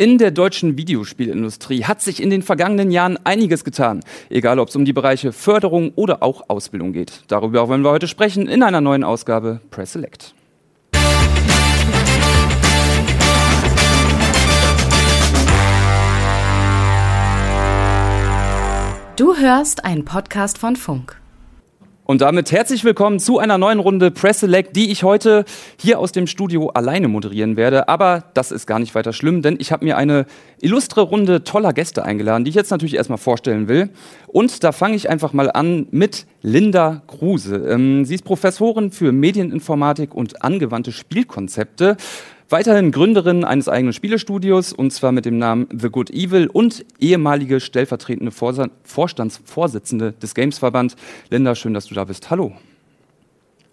In der deutschen Videospielindustrie hat sich in den vergangenen Jahren einiges getan, egal ob es um die Bereiche Förderung oder auch Ausbildung geht. Darüber wollen wir heute sprechen in einer neuen Ausgabe Press Select. Du hörst einen Podcast von Funk. Und damit herzlich willkommen zu einer neuen Runde Press Select, die ich heute hier aus dem Studio alleine moderieren werde. Aber das ist gar nicht weiter schlimm, denn ich habe mir eine illustre Runde toller Gäste eingeladen, die ich jetzt natürlich erstmal vorstellen will. Und da fange ich einfach mal an mit Linda Kruse. Ähm, sie ist Professorin für Medieninformatik und angewandte Spielkonzepte. Weiterhin Gründerin eines eigenen Spielestudios und zwar mit dem Namen The Good Evil und ehemalige stellvertretende Vorstandsvorsitzende des Gamesverband. Linda, schön, dass du da bist. Hallo.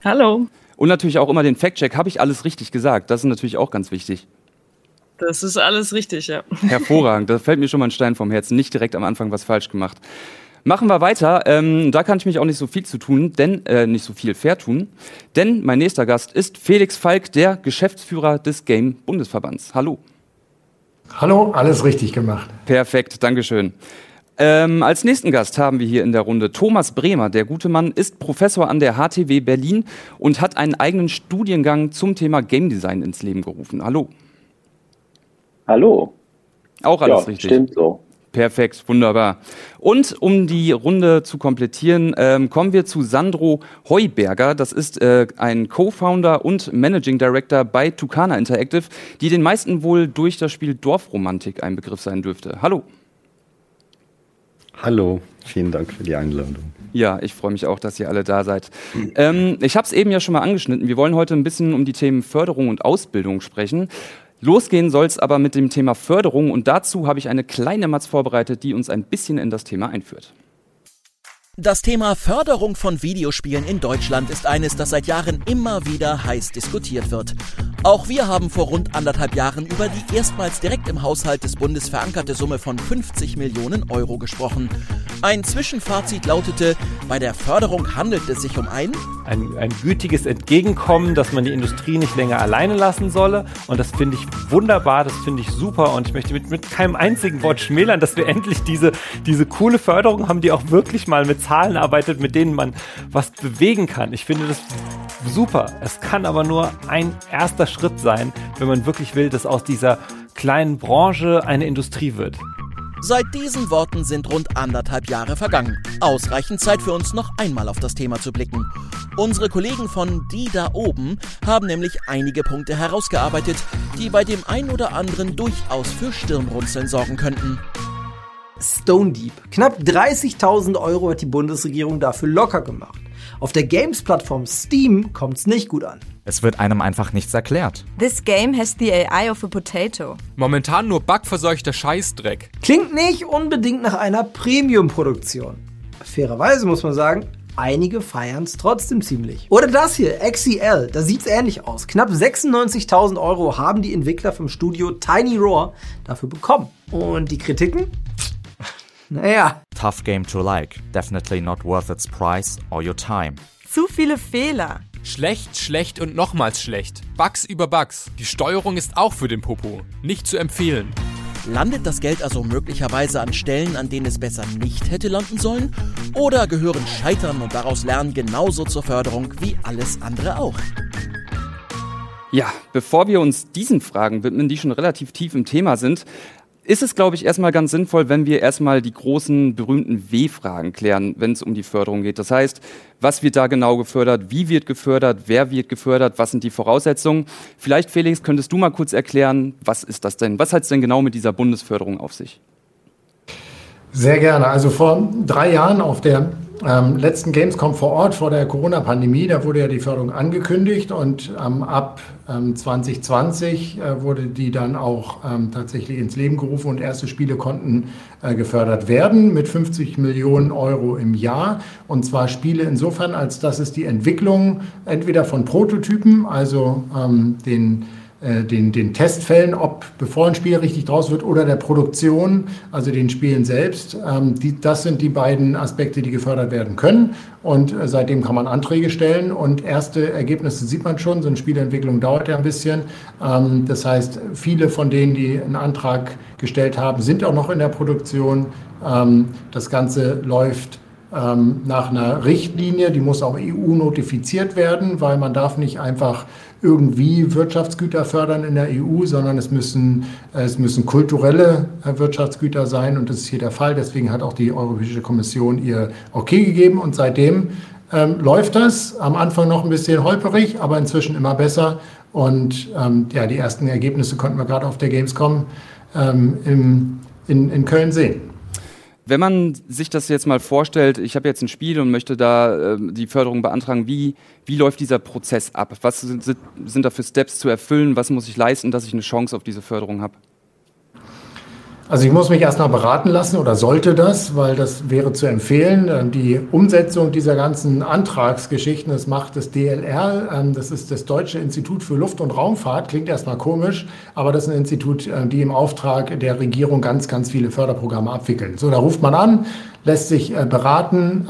Hallo. Und natürlich auch immer den Fact-Check. Habe ich alles richtig gesagt? Das ist natürlich auch ganz wichtig. Das ist alles richtig, ja. Hervorragend. Da fällt mir schon mal ein Stein vom Herzen. Nicht direkt am Anfang was falsch gemacht. Machen wir weiter. Ähm, da kann ich mich auch nicht so viel zu tun, denn äh, nicht so viel fair tun. Denn mein nächster Gast ist Felix Falk, der Geschäftsführer des Game Bundesverbands. Hallo. Hallo, alles richtig gemacht. Perfekt, Dankeschön. Ähm, als nächsten Gast haben wir hier in der Runde Thomas Bremer. Der gute Mann ist Professor an der HTW Berlin und hat einen eigenen Studiengang zum Thema Game Design ins Leben gerufen. Hallo. Hallo. Auch alles ja, richtig. Stimmt so. Perfekt, wunderbar. Und um die Runde zu komplettieren, ähm, kommen wir zu Sandro Heuberger. Das ist äh, ein Co-Founder und Managing Director bei Tucana Interactive, die den meisten wohl durch das Spiel Dorfromantik ein Begriff sein dürfte. Hallo. Hallo, vielen Dank für die Einladung. Ja, ich freue mich auch, dass ihr alle da seid. Ähm, ich habe es eben ja schon mal angeschnitten. Wir wollen heute ein bisschen um die Themen Förderung und Ausbildung sprechen. Losgehen soll es aber mit dem Thema Förderung und dazu habe ich eine kleine Matz vorbereitet, die uns ein bisschen in das Thema einführt. Das Thema Förderung von Videospielen in Deutschland ist eines, das seit Jahren immer wieder heiß diskutiert wird. Auch wir haben vor rund anderthalb Jahren über die erstmals direkt im Haushalt des Bundes verankerte Summe von 50 Millionen Euro gesprochen. Ein Zwischenfazit lautete, bei der Förderung handelt es sich um ein ein, ein gütiges Entgegenkommen, dass man die Industrie nicht länger alleine lassen solle. Und das finde ich wunderbar, das finde ich super. Und ich möchte mit, mit keinem einzigen Wort schmälern, dass wir endlich diese, diese coole Förderung haben, die auch wirklich mal mit Zahlen arbeitet, mit denen man was bewegen kann. Ich finde das super. Es kann aber nur ein erster Schritt sein, wenn man wirklich will, dass aus dieser kleinen Branche eine Industrie wird. Seit diesen Worten sind rund anderthalb Jahre vergangen. Ausreichend Zeit für uns noch einmal auf das Thema zu blicken. Unsere Kollegen von Die da oben haben nämlich einige Punkte herausgearbeitet, die bei dem einen oder anderen durchaus für Stirnrunzeln sorgen könnten. Stone Deep. Knapp 30.000 Euro hat die Bundesregierung dafür locker gemacht. Auf der Games-Plattform Steam kommt es nicht gut an. Es wird einem einfach nichts erklärt. This game has the AI of a potato. Momentan nur bugverseuchter Scheißdreck. Klingt nicht unbedingt nach einer Premium-Produktion. Fairerweise muss man sagen, einige feiern es trotzdem ziemlich. Oder das hier, XCL, da sieht es ähnlich aus. Knapp 96.000 Euro haben die Entwickler vom Studio Tiny Roar dafür bekommen. Und die Kritiken? Naja. Tough game to like. Definitely not worth its price or your time. Zu viele Fehler. Schlecht, schlecht und nochmals schlecht. Bugs über Bugs. Die Steuerung ist auch für den Popo. Nicht zu empfehlen. Landet das Geld also möglicherweise an Stellen, an denen es besser nicht hätte landen sollen? Oder gehören Scheitern und daraus Lernen genauso zur Förderung wie alles andere auch? Ja, bevor wir uns diesen Fragen widmen, die schon relativ tief im Thema sind, ist es, glaube ich, erstmal ganz sinnvoll, wenn wir erstmal die großen berühmten W-Fragen klären, wenn es um die Förderung geht. Das heißt, was wird da genau gefördert, wie wird gefördert, wer wird gefördert, was sind die Voraussetzungen? Vielleicht, Felix, könntest du mal kurz erklären, was ist das denn? Was hat es denn genau mit dieser Bundesförderung auf sich? Sehr gerne. Also vor drei Jahren auf der ähm, letzten Gamescom vor Ort vor der Corona-Pandemie, da wurde ja die Förderung angekündigt und ähm, ab ähm, 2020 äh, wurde die dann auch ähm, tatsächlich ins Leben gerufen und erste Spiele konnten äh, gefördert werden mit 50 Millionen Euro im Jahr. Und zwar Spiele insofern, als dass es die Entwicklung entweder von Prototypen, also ähm, den den, den Testfällen, ob bevor ein Spiel richtig draus wird oder der Produktion, also den Spielen selbst. Ähm, die, das sind die beiden Aspekte, die gefördert werden können. Und äh, seitdem kann man Anträge stellen und erste Ergebnisse sieht man schon. So eine Spielentwicklung dauert ja ein bisschen. Ähm, das heißt, viele von denen, die einen Antrag gestellt haben, sind auch noch in der Produktion. Ähm, das Ganze läuft ähm, nach einer Richtlinie, die muss auch EU notifiziert werden, weil man darf nicht einfach irgendwie Wirtschaftsgüter fördern in der EU, sondern es müssen, es müssen kulturelle äh, Wirtschaftsgüter sein und das ist hier der Fall. Deswegen hat auch die Europäische Kommission ihr Okay gegeben und seitdem ähm, läuft das. Am Anfang noch ein bisschen holperig, aber inzwischen immer besser. Und ähm, ja, die ersten Ergebnisse konnten wir gerade auf der Gamescom ähm, im, in, in Köln sehen. Wenn man sich das jetzt mal vorstellt, ich habe jetzt ein Spiel und möchte da äh, die Förderung beantragen, wie, wie läuft dieser Prozess ab? Was sind, sind da für Steps zu erfüllen? Was muss ich leisten, dass ich eine Chance auf diese Förderung habe? Also ich muss mich erstmal beraten lassen oder sollte das, weil das wäre zu empfehlen. Ähm, die Umsetzung dieser ganzen Antragsgeschichten, das macht das DLR, ähm, das ist das Deutsche Institut für Luft- und Raumfahrt, klingt erstmal komisch, aber das ist ein Institut, ähm, die im Auftrag der Regierung ganz, ganz viele Förderprogramme abwickeln. So, da ruft man an, lässt sich äh, beraten,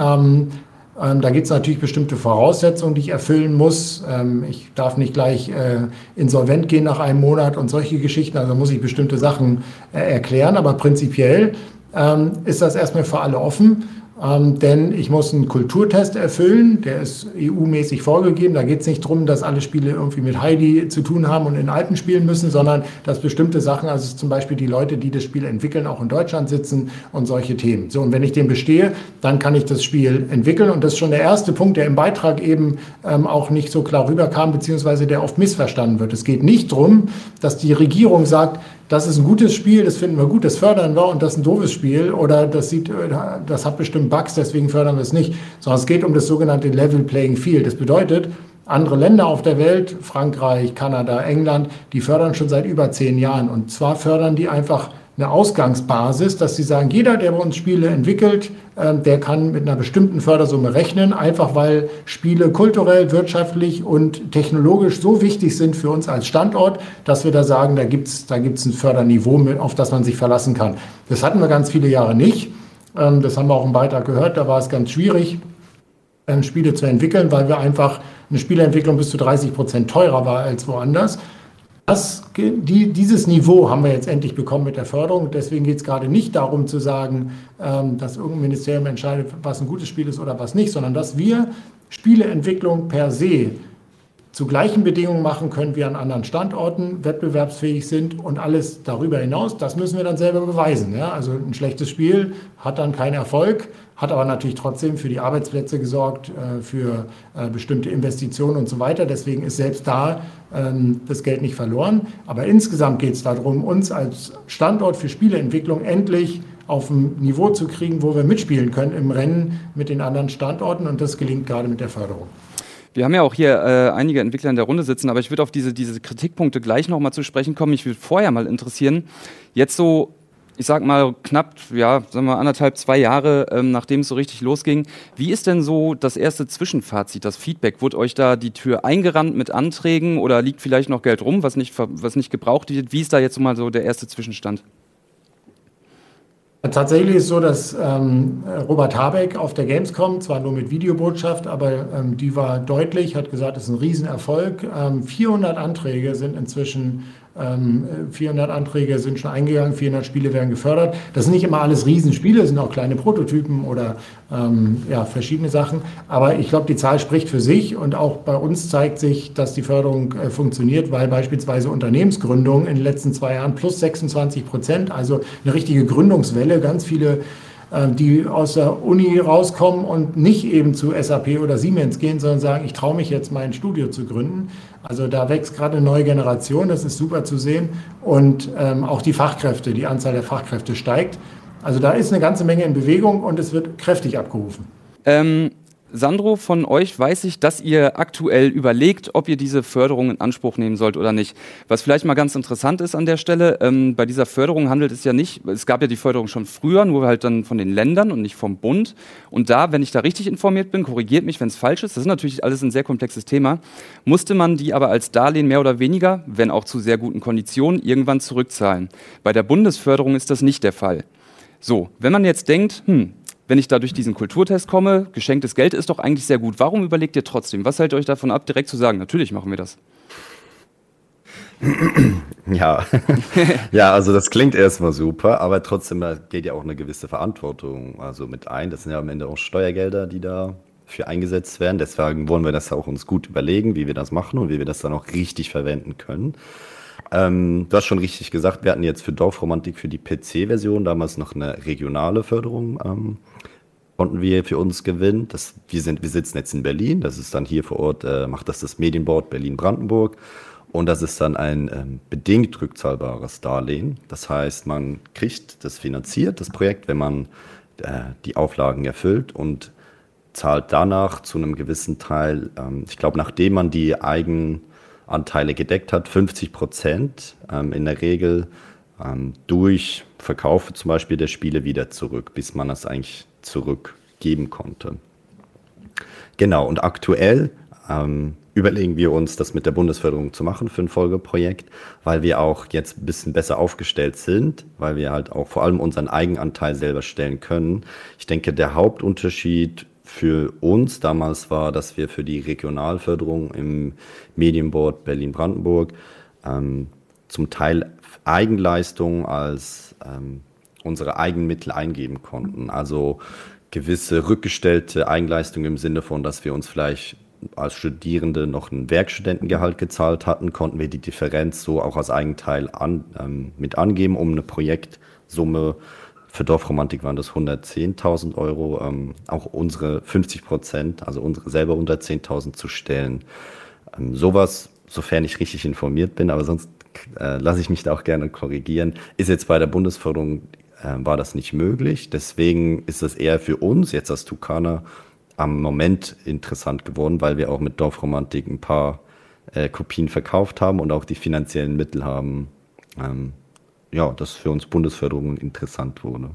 ähm, da gibt es natürlich bestimmte Voraussetzungen, die ich erfüllen muss. Ähm, ich darf nicht gleich äh, insolvent gehen nach einem Monat und solche Geschichten. Also muss ich bestimmte Sachen äh, erklären. Aber prinzipiell ähm, ist das erstmal für alle offen. Ähm, denn ich muss einen Kulturtest erfüllen, der ist EU-mäßig vorgegeben. Da geht es nicht darum, dass alle Spiele irgendwie mit Heidi zu tun haben und in Alpen spielen müssen, sondern dass bestimmte Sachen, also zum Beispiel die Leute, die das Spiel entwickeln, auch in Deutschland sitzen und solche Themen. So, und wenn ich den bestehe, dann kann ich das Spiel entwickeln. Und das ist schon der erste Punkt, der im Beitrag eben ähm, auch nicht so klar rüberkam, beziehungsweise der oft missverstanden wird. Es geht nicht darum, dass die Regierung sagt, das ist ein gutes Spiel, das finden wir gut, das fördern wir und das ist ein doofes Spiel oder das sieht, das hat bestimmt Bugs, deswegen fördern wir es nicht, sondern es geht um das sogenannte Level Playing Field. Das bedeutet, andere Länder auf der Welt, Frankreich, Kanada, England, die fördern schon seit über zehn Jahren und zwar fördern die einfach eine Ausgangsbasis, dass sie sagen, jeder, der bei uns Spiele entwickelt, ähm, der kann mit einer bestimmten Fördersumme rechnen, einfach weil Spiele kulturell, wirtschaftlich und technologisch so wichtig sind für uns als Standort, dass wir da sagen, da gibt es da gibt's ein Förderniveau, auf das man sich verlassen kann. Das hatten wir ganz viele Jahre nicht. Ähm, das haben wir auch im Beitrag gehört, da war es ganz schwierig, ähm, Spiele zu entwickeln, weil wir einfach eine Spieleentwicklung bis zu 30 Prozent teurer war als woanders. Das, die, dieses Niveau haben wir jetzt endlich bekommen mit der Förderung. Deswegen geht es gerade nicht darum zu sagen, ähm, dass irgendein Ministerium entscheidet, was ein gutes Spiel ist oder was nicht, sondern dass wir Spieleentwicklung per se zu gleichen Bedingungen machen können wie an anderen Standorten, wettbewerbsfähig sind und alles darüber hinaus, das müssen wir dann selber beweisen. Ja? Also ein schlechtes Spiel hat dann keinen Erfolg, hat aber natürlich trotzdem für die Arbeitsplätze gesorgt, äh, für äh, bestimmte Investitionen und so weiter. Deswegen ist selbst da ähm, das Geld nicht verloren. Aber insgesamt geht es darum, uns als Standort für Spieleentwicklung endlich auf ein Niveau zu kriegen, wo wir mitspielen können im Rennen mit den anderen Standorten. Und das gelingt gerade mit der Förderung. Wir haben ja auch hier äh, einige Entwickler in der Runde sitzen, aber ich würde auf diese, diese Kritikpunkte gleich nochmal zu sprechen kommen. Ich würde vorher mal interessieren, jetzt so ich sag mal, knapp, ja, sagen wir anderthalb, zwei Jahre, ähm, nachdem es so richtig losging. Wie ist denn so das erste Zwischenfazit, das Feedback? Wurde euch da die Tür eingerannt mit Anträgen oder liegt vielleicht noch Geld rum, was nicht, was nicht gebraucht wird? Wie ist da jetzt so mal so der erste Zwischenstand? Tatsächlich ist es so, dass ähm, Robert Habeck auf der Gamescom, zwar nur mit Videobotschaft, aber ähm, die war deutlich, hat gesagt, es ist ein Riesenerfolg. Ähm, 400 Anträge sind inzwischen 400 ähm, Anträge sind schon eingegangen, 400 Spiele werden gefördert. Das sind nicht immer alles Riesenspiele, das sind auch kleine Prototypen oder ähm, ja, verschiedene Sachen. Aber ich glaube, die Zahl spricht für sich und auch bei uns zeigt sich, dass die Förderung äh, funktioniert, weil beispielsweise Unternehmensgründungen in den letzten zwei Jahren plus 26 Prozent, also eine richtige Gründungswelle, ganz viele die aus der Uni rauskommen und nicht eben zu SAP oder Siemens gehen, sondern sagen, ich traue mich jetzt mein Studio zu gründen. Also da wächst gerade eine neue Generation, das ist super zu sehen. Und ähm, auch die Fachkräfte, die Anzahl der Fachkräfte steigt. Also da ist eine ganze Menge in Bewegung und es wird kräftig abgerufen. Ähm Sandro, von euch weiß ich, dass ihr aktuell überlegt, ob ihr diese Förderung in Anspruch nehmen sollt oder nicht. Was vielleicht mal ganz interessant ist an der Stelle, ähm, bei dieser Förderung handelt es ja nicht, es gab ja die Förderung schon früher, nur halt dann von den Ländern und nicht vom Bund. Und da, wenn ich da richtig informiert bin, korrigiert mich, wenn es falsch ist, das ist natürlich alles ein sehr komplexes Thema, musste man die aber als Darlehen mehr oder weniger, wenn auch zu sehr guten Konditionen, irgendwann zurückzahlen. Bei der Bundesförderung ist das nicht der Fall. So, wenn man jetzt denkt, hm, wenn ich da durch diesen Kulturtest komme, geschenktes Geld ist doch eigentlich sehr gut. Warum überlegt ihr trotzdem? Was hält euch davon ab, direkt zu sagen, natürlich machen wir das? Ja, ja, also das klingt erstmal super, aber trotzdem da geht ja auch eine gewisse Verantwortung also mit ein. Das sind ja am Ende auch Steuergelder, die da für eingesetzt werden. Deswegen wollen wir das auch uns gut überlegen, wie wir das machen und wie wir das dann auch richtig verwenden können. Ähm, du hast schon richtig gesagt, wir hatten jetzt für Dorfromantik für die PC-Version damals noch eine regionale Förderung. Ähm, konnten wir für uns gewinnen. Das, wir, sind, wir sitzen jetzt in Berlin. Das ist dann hier vor Ort, äh, macht das das Medienboard Berlin-Brandenburg. Und das ist dann ein ähm, bedingt rückzahlbares Darlehen. Das heißt, man kriegt das finanziert, das Projekt, wenn man äh, die Auflagen erfüllt und zahlt danach zu einem gewissen Teil, ähm, ich glaube, nachdem man die eigenen Anteile gedeckt hat, 50 Prozent ähm, in der Regel ähm, durch Verkaufe zum Beispiel der Spiele wieder zurück, bis man das eigentlich zurückgeben konnte. Genau, und aktuell ähm, überlegen wir uns, das mit der Bundesförderung zu machen für ein Folgeprojekt, weil wir auch jetzt ein bisschen besser aufgestellt sind, weil wir halt auch vor allem unseren Eigenanteil selber stellen können. Ich denke, der Hauptunterschied für uns damals war, dass wir für die Regionalförderung im Medienboard Berlin-Brandenburg ähm, zum Teil Eigenleistungen als ähm, unsere Eigenmittel eingeben konnten. Also gewisse rückgestellte Eigenleistungen im Sinne von, dass wir uns vielleicht als Studierende noch ein Werkstudentengehalt gezahlt hatten, konnten wir die Differenz so auch als Eigenteil an, ähm, mit angeben, um eine Projektsumme für Dorfromantik waren das 110.000 Euro, ähm, auch unsere 50 Prozent, also unsere selber 110.000 zu stellen. Ähm, sowas, sofern ich richtig informiert bin, aber sonst äh, lasse ich mich da auch gerne korrigieren, ist jetzt bei der Bundesförderung äh, war das nicht möglich. Deswegen ist es eher für uns jetzt als Tukana am Moment interessant geworden, weil wir auch mit Dorfromantik ein paar äh, Kopien verkauft haben und auch die finanziellen Mittel haben, ähm, ja, das für uns Bundesförderung interessant wurde.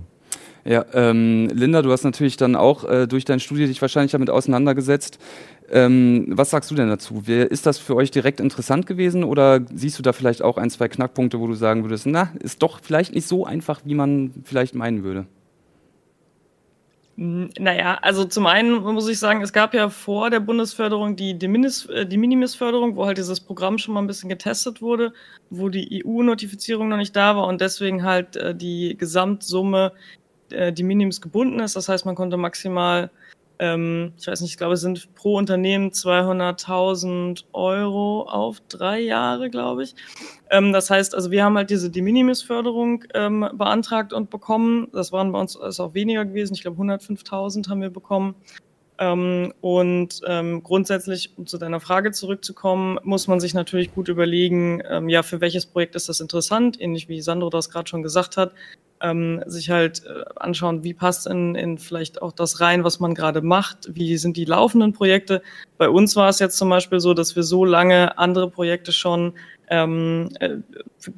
Ja, ähm, Linda, du hast natürlich dann auch äh, durch dein Studium dich wahrscheinlich damit auseinandergesetzt. Ähm, was sagst du denn dazu? Ist das für euch direkt interessant gewesen oder siehst du da vielleicht auch ein, zwei Knackpunkte, wo du sagen würdest, na, ist doch vielleicht nicht so einfach, wie man vielleicht meinen würde? Naja, also zum einen muss ich sagen, es gab ja vor der Bundesförderung die De, äh, Minimis-Förderung, wo halt dieses Programm schon mal ein bisschen getestet wurde, wo die EU-Notifizierung noch nicht da war und deswegen halt äh, die Gesamtsumme äh, die Minimis gebunden ist. Das heißt, man konnte maximal ähm, ich weiß nicht, ich glaube, es sind pro Unternehmen 200.000 Euro auf drei Jahre, glaube ich. Ähm, das heißt, also wir haben halt diese De Minimis-Förderung ähm, beantragt und bekommen. Das waren bei uns ist auch weniger gewesen. Ich glaube, 105.000 haben wir bekommen. Ähm, und ähm, grundsätzlich, um zu deiner Frage zurückzukommen, muss man sich natürlich gut überlegen, ähm, ja, für welches Projekt ist das interessant, ähnlich wie Sandro das gerade schon gesagt hat ähm, sich halt äh, anschauen, wie passt in, in vielleicht auch das rein, was man gerade macht, wie sind die laufenden Projekte. Bei uns war es jetzt zum Beispiel so, dass wir so lange andere Projekte schon ähm, äh,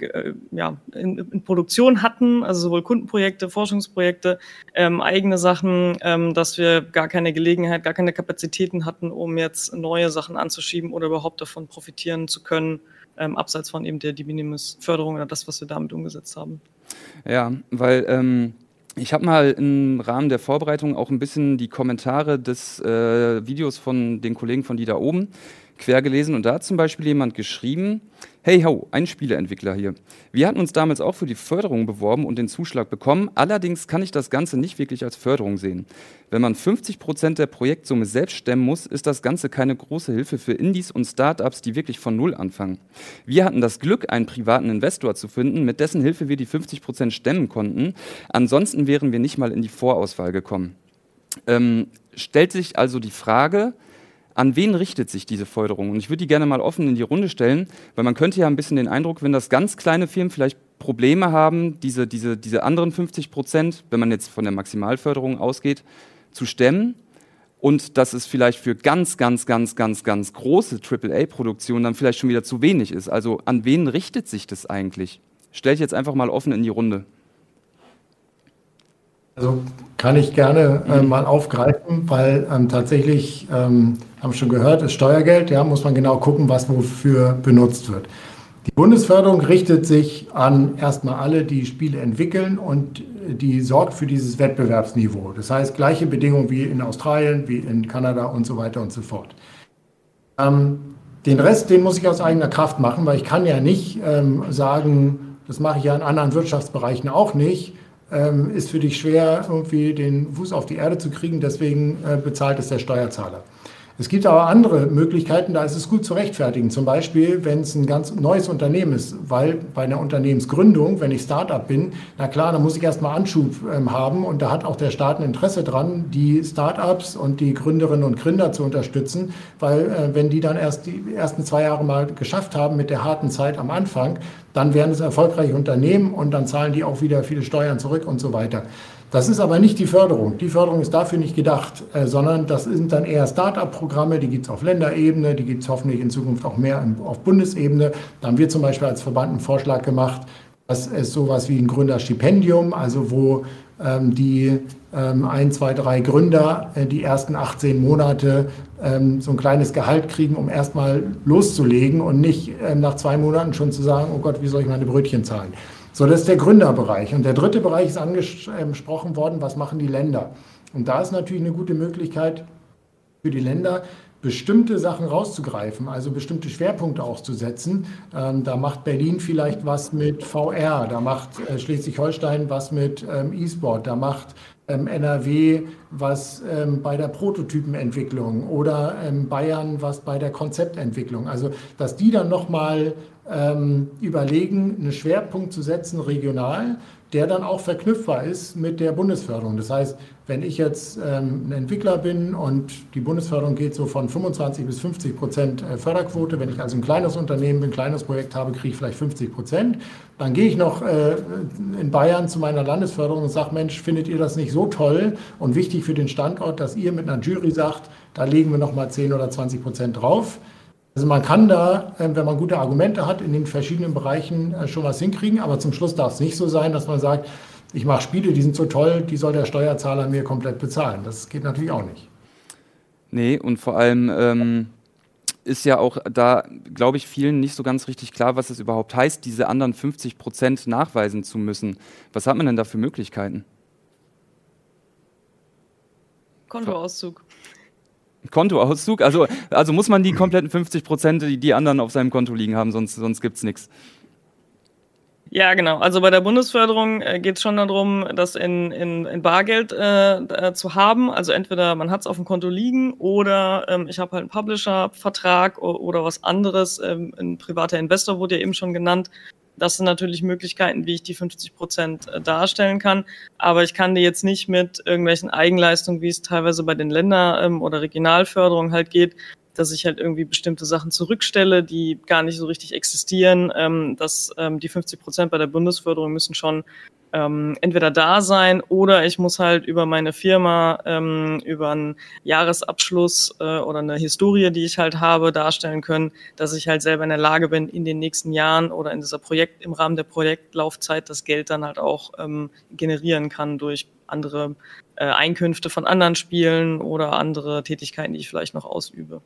äh, ja, in, in, Produktion hatten, also sowohl Kundenprojekte, Forschungsprojekte, ähm, eigene Sachen, ähm, dass wir gar keine Gelegenheit, gar keine Kapazitäten hatten, um jetzt neue Sachen anzuschieben oder überhaupt davon profitieren zu können, ähm, abseits von eben der De Minimis-Förderung oder das, was wir damit umgesetzt haben. Ja, weil ähm, ich habe mal im Rahmen der Vorbereitung auch ein bisschen die Kommentare des äh, Videos von den Kollegen von die da oben quer gelesen. Und da hat zum Beispiel jemand geschrieben, hey ho, ein Spieleentwickler hier. Wir hatten uns damals auch für die Förderung beworben und den Zuschlag bekommen, allerdings kann ich das Ganze nicht wirklich als Förderung sehen. Wenn man 50 Prozent der Projektsumme selbst stemmen muss, ist das Ganze keine große Hilfe für Indies und Startups, die wirklich von Null anfangen. Wir hatten das Glück, einen privaten Investor zu finden, mit dessen Hilfe wir die 50 Prozent stemmen konnten. Ansonsten wären wir nicht mal in die Vorauswahl gekommen. Ähm, stellt sich also die Frage, an wen richtet sich diese Förderung? Und ich würde die gerne mal offen in die Runde stellen, weil man könnte ja ein bisschen den Eindruck, wenn das ganz kleine Firmen vielleicht Probleme haben, diese, diese, diese anderen 50 Prozent, wenn man jetzt von der Maximalförderung ausgeht, zu stemmen. und dass es vielleicht für ganz, ganz, ganz, ganz, ganz große AAA-Produktionen dann vielleicht schon wieder zu wenig ist. Also an wen richtet sich das eigentlich? Stelle ich jetzt einfach mal offen in die Runde. Also kann ich gerne äh, mal aufgreifen, weil ähm, tatsächlich, ähm, haben schon gehört, ist Steuergeld, ja, muss man genau gucken, was wofür benutzt wird. Die Bundesförderung richtet sich an erstmal alle, die Spiele entwickeln und die sorgt für dieses Wettbewerbsniveau. Das heißt, gleiche Bedingungen wie in Australien, wie in Kanada und so weiter und so fort. Ähm, den Rest, den muss ich aus eigener Kraft machen, weil ich kann ja nicht ähm, sagen, das mache ich ja in anderen Wirtschaftsbereichen auch nicht, ähm, ist für dich schwer, irgendwie den Fuß auf die Erde zu kriegen, deswegen äh, bezahlt es der Steuerzahler. Es gibt aber andere Möglichkeiten, da ist es gut zu rechtfertigen. Zum Beispiel, wenn es ein ganz neues Unternehmen ist, weil bei einer Unternehmensgründung, wenn ich Startup bin, na klar, dann muss ich erstmal Anschub ähm, haben und da hat auch der Staat ein Interesse dran, die Startups und die Gründerinnen und Gründer zu unterstützen, weil äh, wenn die dann erst die ersten zwei Jahre mal geschafft haben mit der harten Zeit am Anfang, dann werden es erfolgreiche Unternehmen und dann zahlen die auch wieder viele Steuern zurück und so weiter. Das ist aber nicht die Förderung. Die Förderung ist dafür nicht gedacht, äh, sondern das sind dann eher Start-up-Programme, die gibt es auf Länderebene, die gibt es hoffentlich in Zukunft auch mehr auf Bundesebene. Da haben wir zum Beispiel als Verband einen Vorschlag gemacht, dass es sowas wie ein Gründerstipendium, also wo ähm, die ähm, ein, zwei, drei Gründer äh, die ersten 18 Monate ähm, so ein kleines Gehalt kriegen, um erstmal loszulegen und nicht ähm, nach zwei Monaten schon zu sagen, oh Gott, wie soll ich meine Brötchen zahlen? So, das ist der Gründerbereich. Und der dritte Bereich ist angesprochen worden, was machen die Länder? Und da ist natürlich eine gute Möglichkeit für die Länder, bestimmte Sachen rauszugreifen, also bestimmte Schwerpunkte auch zu setzen. Ähm, da macht Berlin vielleicht was mit VR, da macht äh, Schleswig-Holstein was mit ähm, E-Sport, da macht NRW was ähm, bei der Prototypenentwicklung oder ähm, Bayern was bei der Konzeptentwicklung. Also dass die dann nochmal ähm, überlegen, einen Schwerpunkt zu setzen regional, der dann auch verknüpfbar ist mit der Bundesförderung. Das heißt, wenn ich jetzt ähm, ein Entwickler bin und die Bundesförderung geht so von 25 bis 50 Prozent äh, Förderquote, wenn ich also ein kleines Unternehmen bin, ein kleines Projekt habe, kriege ich vielleicht 50 Prozent, dann gehe ich noch äh, in Bayern zu meiner Landesförderung und sage, Mensch, findet ihr das nicht so toll und wichtig für den Standort, dass ihr mit einer Jury sagt, da legen wir noch mal 10 oder 20 Prozent drauf. Also man kann da, ähm, wenn man gute Argumente hat, in den verschiedenen Bereichen äh, schon was hinkriegen, aber zum Schluss darf es nicht so sein, dass man sagt, ich mache Spiele, die sind so toll, die soll der Steuerzahler mir komplett bezahlen. Das geht natürlich auch nicht. Nee, und vor allem ähm, ist ja auch da, glaube ich, vielen nicht so ganz richtig klar, was es überhaupt heißt, diese anderen 50 Prozent nachweisen zu müssen. Was hat man denn da für Möglichkeiten? Kontoauszug. Kontoauszug? Also, also muss man die kompletten 50 Prozent, die die anderen auf seinem Konto liegen haben, sonst, sonst gibt es nichts. Ja, genau. Also bei der Bundesförderung äh, geht es schon darum, das in, in, in Bargeld äh, zu haben. Also entweder man hat es auf dem Konto liegen oder ähm, ich habe halt einen Publisher-Vertrag oder was anderes. Ähm, ein privater Investor wurde ja eben schon genannt. Das sind natürlich Möglichkeiten, wie ich die 50 Prozent äh, darstellen kann. Aber ich kann die jetzt nicht mit irgendwelchen Eigenleistungen, wie es teilweise bei den Länder- ähm, oder Regionalförderungen halt geht, dass ich halt irgendwie bestimmte Sachen zurückstelle, die gar nicht so richtig existieren. Ähm, dass ähm, die 50 Prozent bei der Bundesförderung müssen schon ähm, entweder da sein oder ich muss halt über meine Firma, ähm, über einen Jahresabschluss äh, oder eine Historie, die ich halt habe, darstellen können, dass ich halt selber in der Lage bin, in den nächsten Jahren oder in dieser Projekt, im Rahmen der Projektlaufzeit das Geld dann halt auch ähm, generieren kann durch andere äh, Einkünfte von anderen Spielen oder andere Tätigkeiten, die ich vielleicht noch ausübe.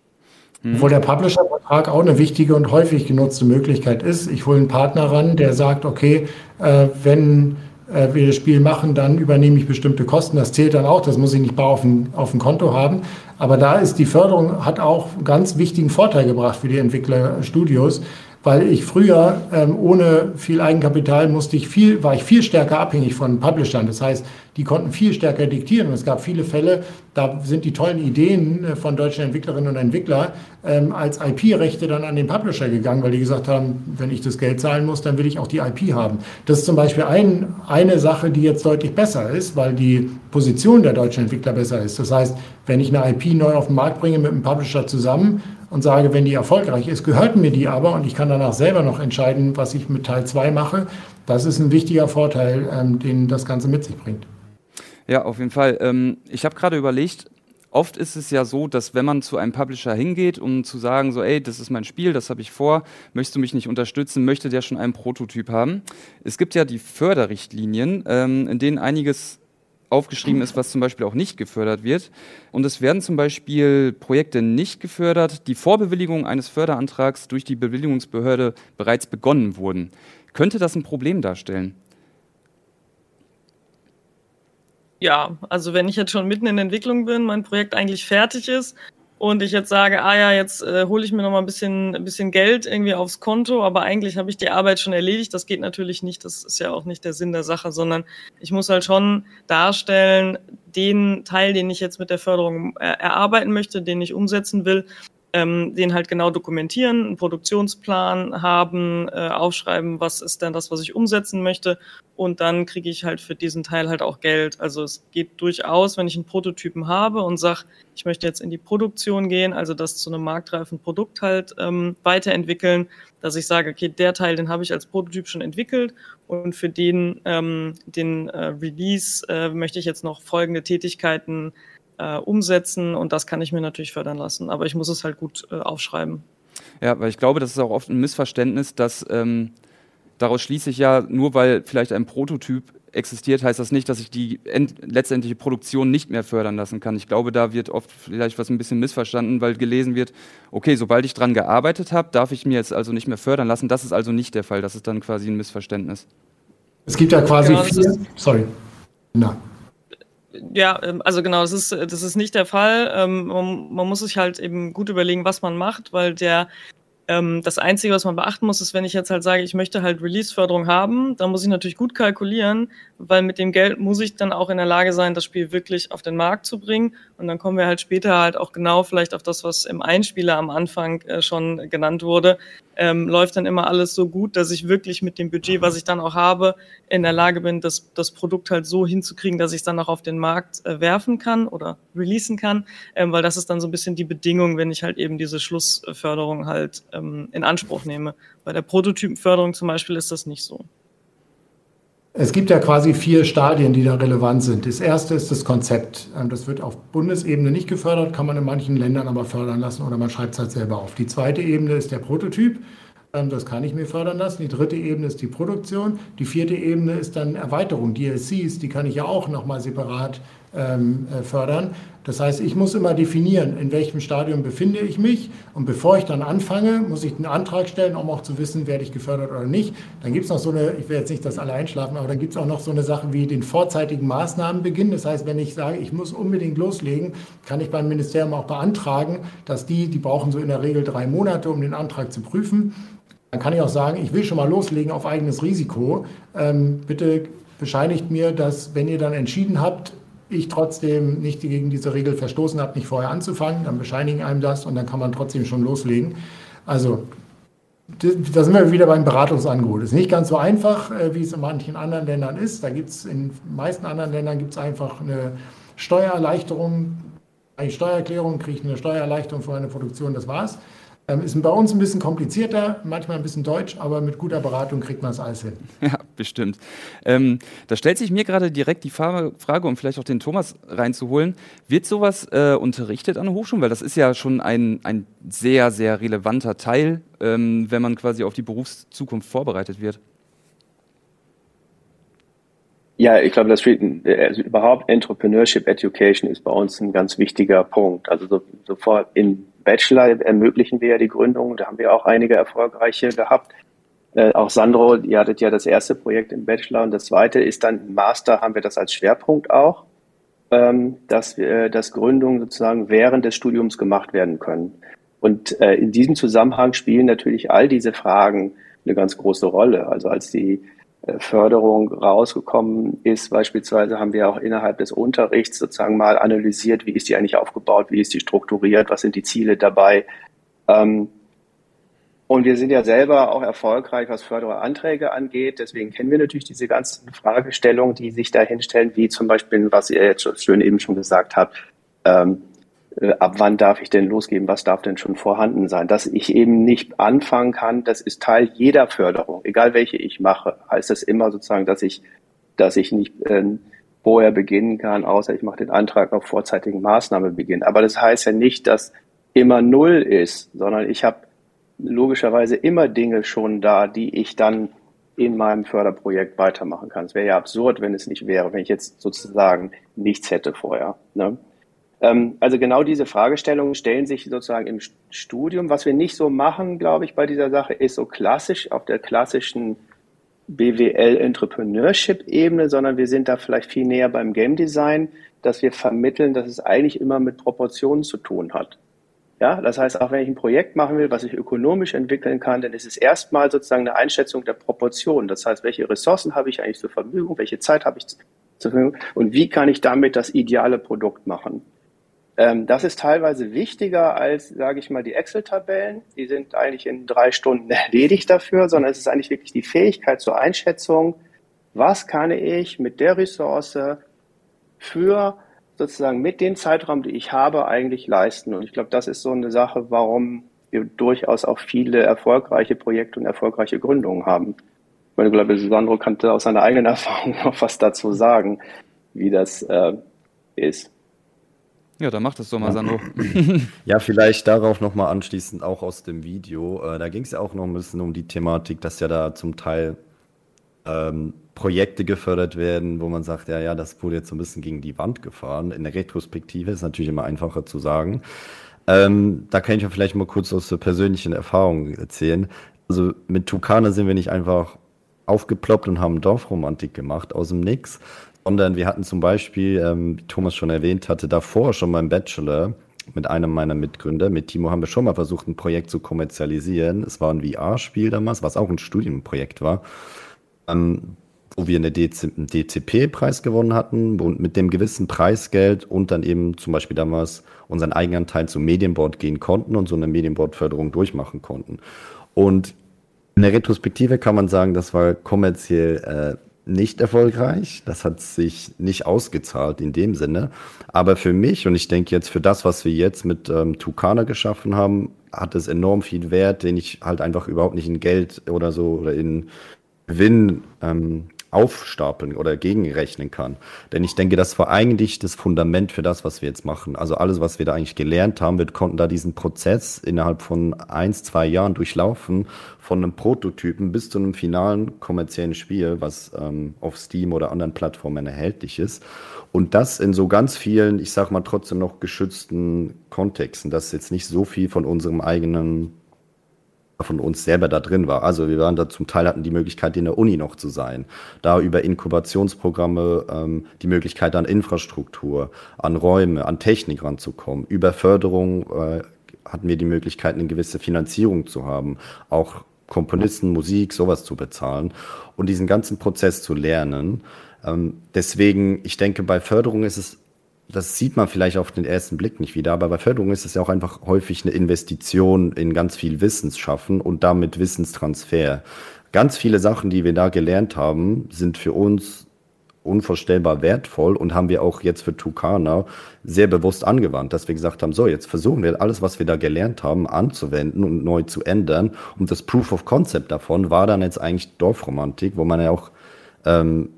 Obwohl der Publisher-Vertrag auch eine wichtige und häufig genutzte Möglichkeit ist. Ich hole einen Partner ran, der sagt, okay, äh, wenn äh, wir das Spiel machen, dann übernehme ich bestimmte Kosten. Das zählt dann auch, das muss ich nicht bar auf dem, auf dem Konto haben. Aber da ist die Förderung, hat auch einen ganz wichtigen Vorteil gebracht für die Entwicklerstudios, weil ich früher ähm, ohne viel Eigenkapital musste ich viel, war ich viel stärker abhängig von Publishern. Das heißt, die konnten viel stärker diktieren. Und es gab viele Fälle, da sind die tollen Ideen äh, von deutschen Entwicklerinnen und Entwicklern ähm, als IP-Rechte dann an den Publisher gegangen, weil die gesagt haben, wenn ich das Geld zahlen muss, dann will ich auch die IP haben. Das ist zum Beispiel ein, eine Sache, die jetzt deutlich besser ist, weil die Position der deutschen Entwickler besser ist. Das heißt, wenn ich eine IP neu auf den Markt bringe mit einem Publisher zusammen und sage, wenn die erfolgreich ist, gehörten mir die aber und ich kann danach selber noch entscheiden, was ich mit Teil 2 mache. Das ist ein wichtiger Vorteil, ähm, den das Ganze mit sich bringt. Ja, auf jeden Fall. Ähm, ich habe gerade überlegt, oft ist es ja so, dass wenn man zu einem Publisher hingeht, um zu sagen, so, ey, das ist mein Spiel, das habe ich vor, möchtest du mich nicht unterstützen, möchte der schon einen Prototyp haben. Es gibt ja die Förderrichtlinien, ähm, in denen einiges aufgeschrieben ist, was zum Beispiel auch nicht gefördert wird. Und es werden zum Beispiel Projekte nicht gefördert, die vor Bewilligung eines Förderantrags durch die Bewilligungsbehörde bereits begonnen wurden. Könnte das ein Problem darstellen? Ja, also wenn ich jetzt schon mitten in Entwicklung bin, mein Projekt eigentlich fertig ist und ich jetzt sage, ah ja, jetzt äh, hole ich mir noch mal ein bisschen, ein bisschen Geld irgendwie aufs Konto, aber eigentlich habe ich die Arbeit schon erledigt. Das geht natürlich nicht. Das ist ja auch nicht der Sinn der Sache, sondern ich muss halt schon darstellen, den Teil, den ich jetzt mit der Förderung äh, erarbeiten möchte, den ich umsetzen will, ähm, den halt genau dokumentieren, einen Produktionsplan haben, äh, aufschreiben, was ist denn das, was ich umsetzen möchte. Und dann kriege ich halt für diesen Teil halt auch Geld. Also es geht durchaus, wenn ich einen Prototypen habe und sage, ich möchte jetzt in die Produktion gehen, also das zu einem marktreifen Produkt halt ähm, weiterentwickeln, dass ich sage, okay, der Teil, den habe ich als Prototyp schon entwickelt und für den, ähm, den äh, Release äh, möchte ich jetzt noch folgende Tätigkeiten äh, umsetzen und das kann ich mir natürlich fördern lassen. Aber ich muss es halt gut äh, aufschreiben. Ja, weil ich glaube, das ist auch oft ein Missverständnis, dass ähm, daraus schließe ich ja, nur weil vielleicht ein Prototyp existiert, heißt das nicht, dass ich die letztendliche Produktion nicht mehr fördern lassen kann. Ich glaube, da wird oft vielleicht was ein bisschen missverstanden, weil gelesen wird, okay, sobald ich dran gearbeitet habe, darf ich mir jetzt also nicht mehr fördern lassen. Das ist also nicht der Fall. Das ist dann quasi ein Missverständnis. Es gibt ja quasi genau, vier. Sorry. Na. Ja, ähm, also genau, das ist, das ist nicht der Fall. Ähm, man, man muss sich halt eben gut überlegen, was man macht, weil der ähm, das Einzige, was man beachten muss, ist, wenn ich jetzt halt sage, ich möchte halt Release-Förderung haben, dann muss ich natürlich gut kalkulieren, weil mit dem Geld muss ich dann auch in der Lage sein, das Spiel wirklich auf den Markt zu bringen. Und dann kommen wir halt später halt auch genau vielleicht auf das, was im Einspieler am Anfang äh, schon genannt wurde. Ähm, läuft dann immer alles so gut, dass ich wirklich mit dem Budget, was ich dann auch habe, in der Lage bin, das, das Produkt halt so hinzukriegen, dass ich es dann auch auf den Markt äh, werfen kann oder releasen kann, ähm, weil das ist dann so ein bisschen die Bedingung, wenn ich halt eben diese Schlussförderung halt ähm, in Anspruch nehme. Bei der Prototypenförderung zum Beispiel ist das nicht so. Es gibt ja quasi vier Stadien, die da relevant sind. Das erste ist das Konzept. Ähm, das wird auf Bundesebene nicht gefördert, kann man in manchen Ländern aber fördern lassen oder man schreibt es halt selber auf. Die zweite Ebene ist der Prototyp. Ähm, das kann ich mir fördern lassen. Die dritte Ebene ist die Produktion. Die vierte Ebene ist dann Erweiterung, DLCs. Die kann ich ja auch nochmal separat ähm, äh, fördern. Das heißt, ich muss immer definieren, in welchem Stadium befinde ich mich. Und bevor ich dann anfange, muss ich einen Antrag stellen, um auch zu wissen, werde ich gefördert oder nicht. Dann gibt es noch so eine, ich will jetzt nicht das alle einschlafen, aber dann gibt es auch noch so eine Sache wie den vorzeitigen Maßnahmenbeginn. Das heißt, wenn ich sage, ich muss unbedingt loslegen, kann ich beim Ministerium auch beantragen, dass die, die brauchen so in der Regel drei Monate, um den Antrag zu prüfen. Dann kann ich auch sagen, ich will schon mal loslegen auf eigenes Risiko. Ähm, bitte bescheinigt mir, dass wenn ihr dann entschieden habt, ich trotzdem nicht gegen diese Regel verstoßen habe, nicht vorher anzufangen, dann bescheinigen einem das und dann kann man trotzdem schon loslegen. Also da sind wir wieder beim Beratungsangebot. Es ist nicht ganz so einfach, äh, wie es in manchen anderen Ländern ist. Da gibt es in meisten anderen Ländern gibt einfach eine Steuererleichterung. Eine Steuererklärung kriege ich eine Steuererleichterung für meine Produktion, das war's. Ähm, ist bei uns ein bisschen komplizierter, manchmal ein bisschen deutsch, aber mit guter Beratung kriegt man das alles hin. Ja, bestimmt. Ähm, da stellt sich mir gerade direkt die Frage, um vielleicht auch den Thomas reinzuholen, wird sowas äh, unterrichtet an der Hochschule? Weil das ist ja schon ein, ein sehr, sehr relevanter Teil, ähm, wenn man quasi auf die Berufszukunft vorbereitet wird. Ja, ich glaube, das also überhaupt Entrepreneurship Education ist bei uns ein ganz wichtiger Punkt. Also so, sofort in Bachelor ermöglichen wir ja die Gründung. Da haben wir auch einige erfolgreiche gehabt. Äh, auch Sandro, ihr hattet ja das erste Projekt im Bachelor und das zweite ist dann Master haben wir das als Schwerpunkt auch, ähm, dass wir, dass Gründungen sozusagen während des Studiums gemacht werden können. Und äh, in diesem Zusammenhang spielen natürlich all diese Fragen eine ganz große Rolle. Also als die Förderung rausgekommen ist. Beispielsweise haben wir auch innerhalb des Unterrichts sozusagen mal analysiert, wie ist die eigentlich aufgebaut, wie ist die strukturiert, was sind die Ziele dabei. Ähm, und wir sind ja selber auch erfolgreich, was Förderanträge angeht. Deswegen kennen wir natürlich diese ganzen Fragestellungen, die sich dahin stellen, wie zum Beispiel, was ihr jetzt schön eben schon gesagt habt, ähm, äh, ab wann darf ich denn losgeben, was darf denn schon vorhanden sein. Dass ich eben nicht anfangen kann, das ist Teil jeder Förderung, egal welche ich mache, heißt das immer sozusagen, dass ich, dass ich nicht, äh, vorher beginnen kann, außer ich mache den Antrag auf vorzeitigen Maßnahmebeginn. Aber das heißt ja nicht, dass immer null ist, sondern ich habe logischerweise immer Dinge schon da, die ich dann in meinem Förderprojekt weitermachen kann. Es wäre ja absurd, wenn es nicht wäre, wenn ich jetzt sozusagen nichts hätte vorher. Ne? Ähm, also genau diese Fragestellungen stellen sich sozusagen im Studium. Was wir nicht so machen, glaube ich, bei dieser Sache, ist so klassisch auf der klassischen BWL Entrepreneurship Ebene, sondern wir sind da vielleicht viel näher beim Game Design, dass wir vermitteln, dass es eigentlich immer mit Proportionen zu tun hat. Ja, das heißt, auch wenn ich ein Projekt machen will, was ich ökonomisch entwickeln kann, dann ist es erstmal sozusagen eine Einschätzung der Proportionen. Das heißt, welche Ressourcen habe ich eigentlich zur Verfügung, welche Zeit habe ich zur Verfügung und wie kann ich damit das ideale Produkt machen. Ähm, das ist teilweise wichtiger als, sage ich mal, die Excel-Tabellen. Die sind eigentlich in drei Stunden erledigt dafür, sondern es ist eigentlich wirklich die Fähigkeit zur Einschätzung, was kann ich mit der Ressource für sozusagen mit dem Zeitraum, den ich habe, eigentlich leisten. Und ich glaube, das ist so eine Sache, warum wir durchaus auch viele erfolgreiche Projekte und erfolgreiche Gründungen haben. Ich glaube, Sandro kann aus seiner eigenen Erfahrung noch was dazu sagen, wie das äh, ist. Ja, dann mach das doch mal, Sandro. ja, vielleicht darauf nochmal anschließend auch aus dem Video. Äh, da ging es ja auch noch ein bisschen um die Thematik, dass ja da zum Teil ähm, Projekte gefördert werden, wo man sagt, ja, ja, das wurde jetzt so ein bisschen gegen die Wand gefahren. In der Retrospektive ist natürlich immer einfacher zu sagen. Ähm, da kann ich ja vielleicht mal kurz aus der persönlichen Erfahrung erzählen. Also mit Tukana sind wir nicht einfach aufgeploppt und haben Dorfromantik gemacht aus dem Nix, sondern wir hatten zum Beispiel, ähm, wie Thomas schon erwähnt hatte, davor schon beim Bachelor mit einem meiner Mitgründer, mit Timo, haben wir schon mal versucht, ein Projekt zu kommerzialisieren. Es war ein VR-Spiel damals, was auch ein Studienprojekt war, ähm, wo wir einen DCP-Preis gewonnen hatten und mit dem gewissen Preisgeld und dann eben zum Beispiel damals unseren eigenen Teil zum Medienboard gehen konnten und so eine Medienboard-Förderung durchmachen konnten. Und in der Retrospektive kann man sagen, das war kommerziell äh, nicht erfolgreich. Das hat sich nicht ausgezahlt in dem Sinne. Aber für mich und ich denke jetzt für das, was wir jetzt mit ähm, Tukana geschaffen haben, hat es enorm viel Wert, den ich halt einfach überhaupt nicht in Geld oder so oder in Gewinn ähm, aufstapeln oder gegenrechnen kann. Denn ich denke, das war eigentlich das Fundament für das, was wir jetzt machen. Also alles, was wir da eigentlich gelernt haben, wir konnten da diesen Prozess innerhalb von eins, zwei Jahren durchlaufen, von einem Prototypen bis zu einem finalen kommerziellen Spiel, was ähm, auf Steam oder anderen Plattformen erhältlich ist. Und das in so ganz vielen, ich sag mal trotzdem noch geschützten Kontexten, dass jetzt nicht so viel von unserem eigenen von uns selber da drin war. Also wir waren da zum Teil hatten die Möglichkeit, in der Uni noch zu sein. Da über Inkubationsprogramme ähm, die Möglichkeit an Infrastruktur, an Räume, an Technik ranzukommen. Über Förderung äh, hatten wir die Möglichkeit, eine gewisse Finanzierung zu haben, auch Komponisten, Musik, sowas zu bezahlen und diesen ganzen Prozess zu lernen. Ähm, deswegen, ich denke, bei Förderung ist es das sieht man vielleicht auf den ersten Blick nicht wieder, aber bei Förderung ist es ja auch einfach häufig eine Investition in ganz viel Wissensschaffen und damit Wissenstransfer. Ganz viele Sachen, die wir da gelernt haben, sind für uns unvorstellbar wertvoll und haben wir auch jetzt für Tukana sehr bewusst angewandt, dass wir gesagt haben, so, jetzt versuchen wir alles, was wir da gelernt haben, anzuwenden und neu zu ändern. Und das Proof of Concept davon war dann jetzt eigentlich Dorfromantik, wo man ja auch ähm,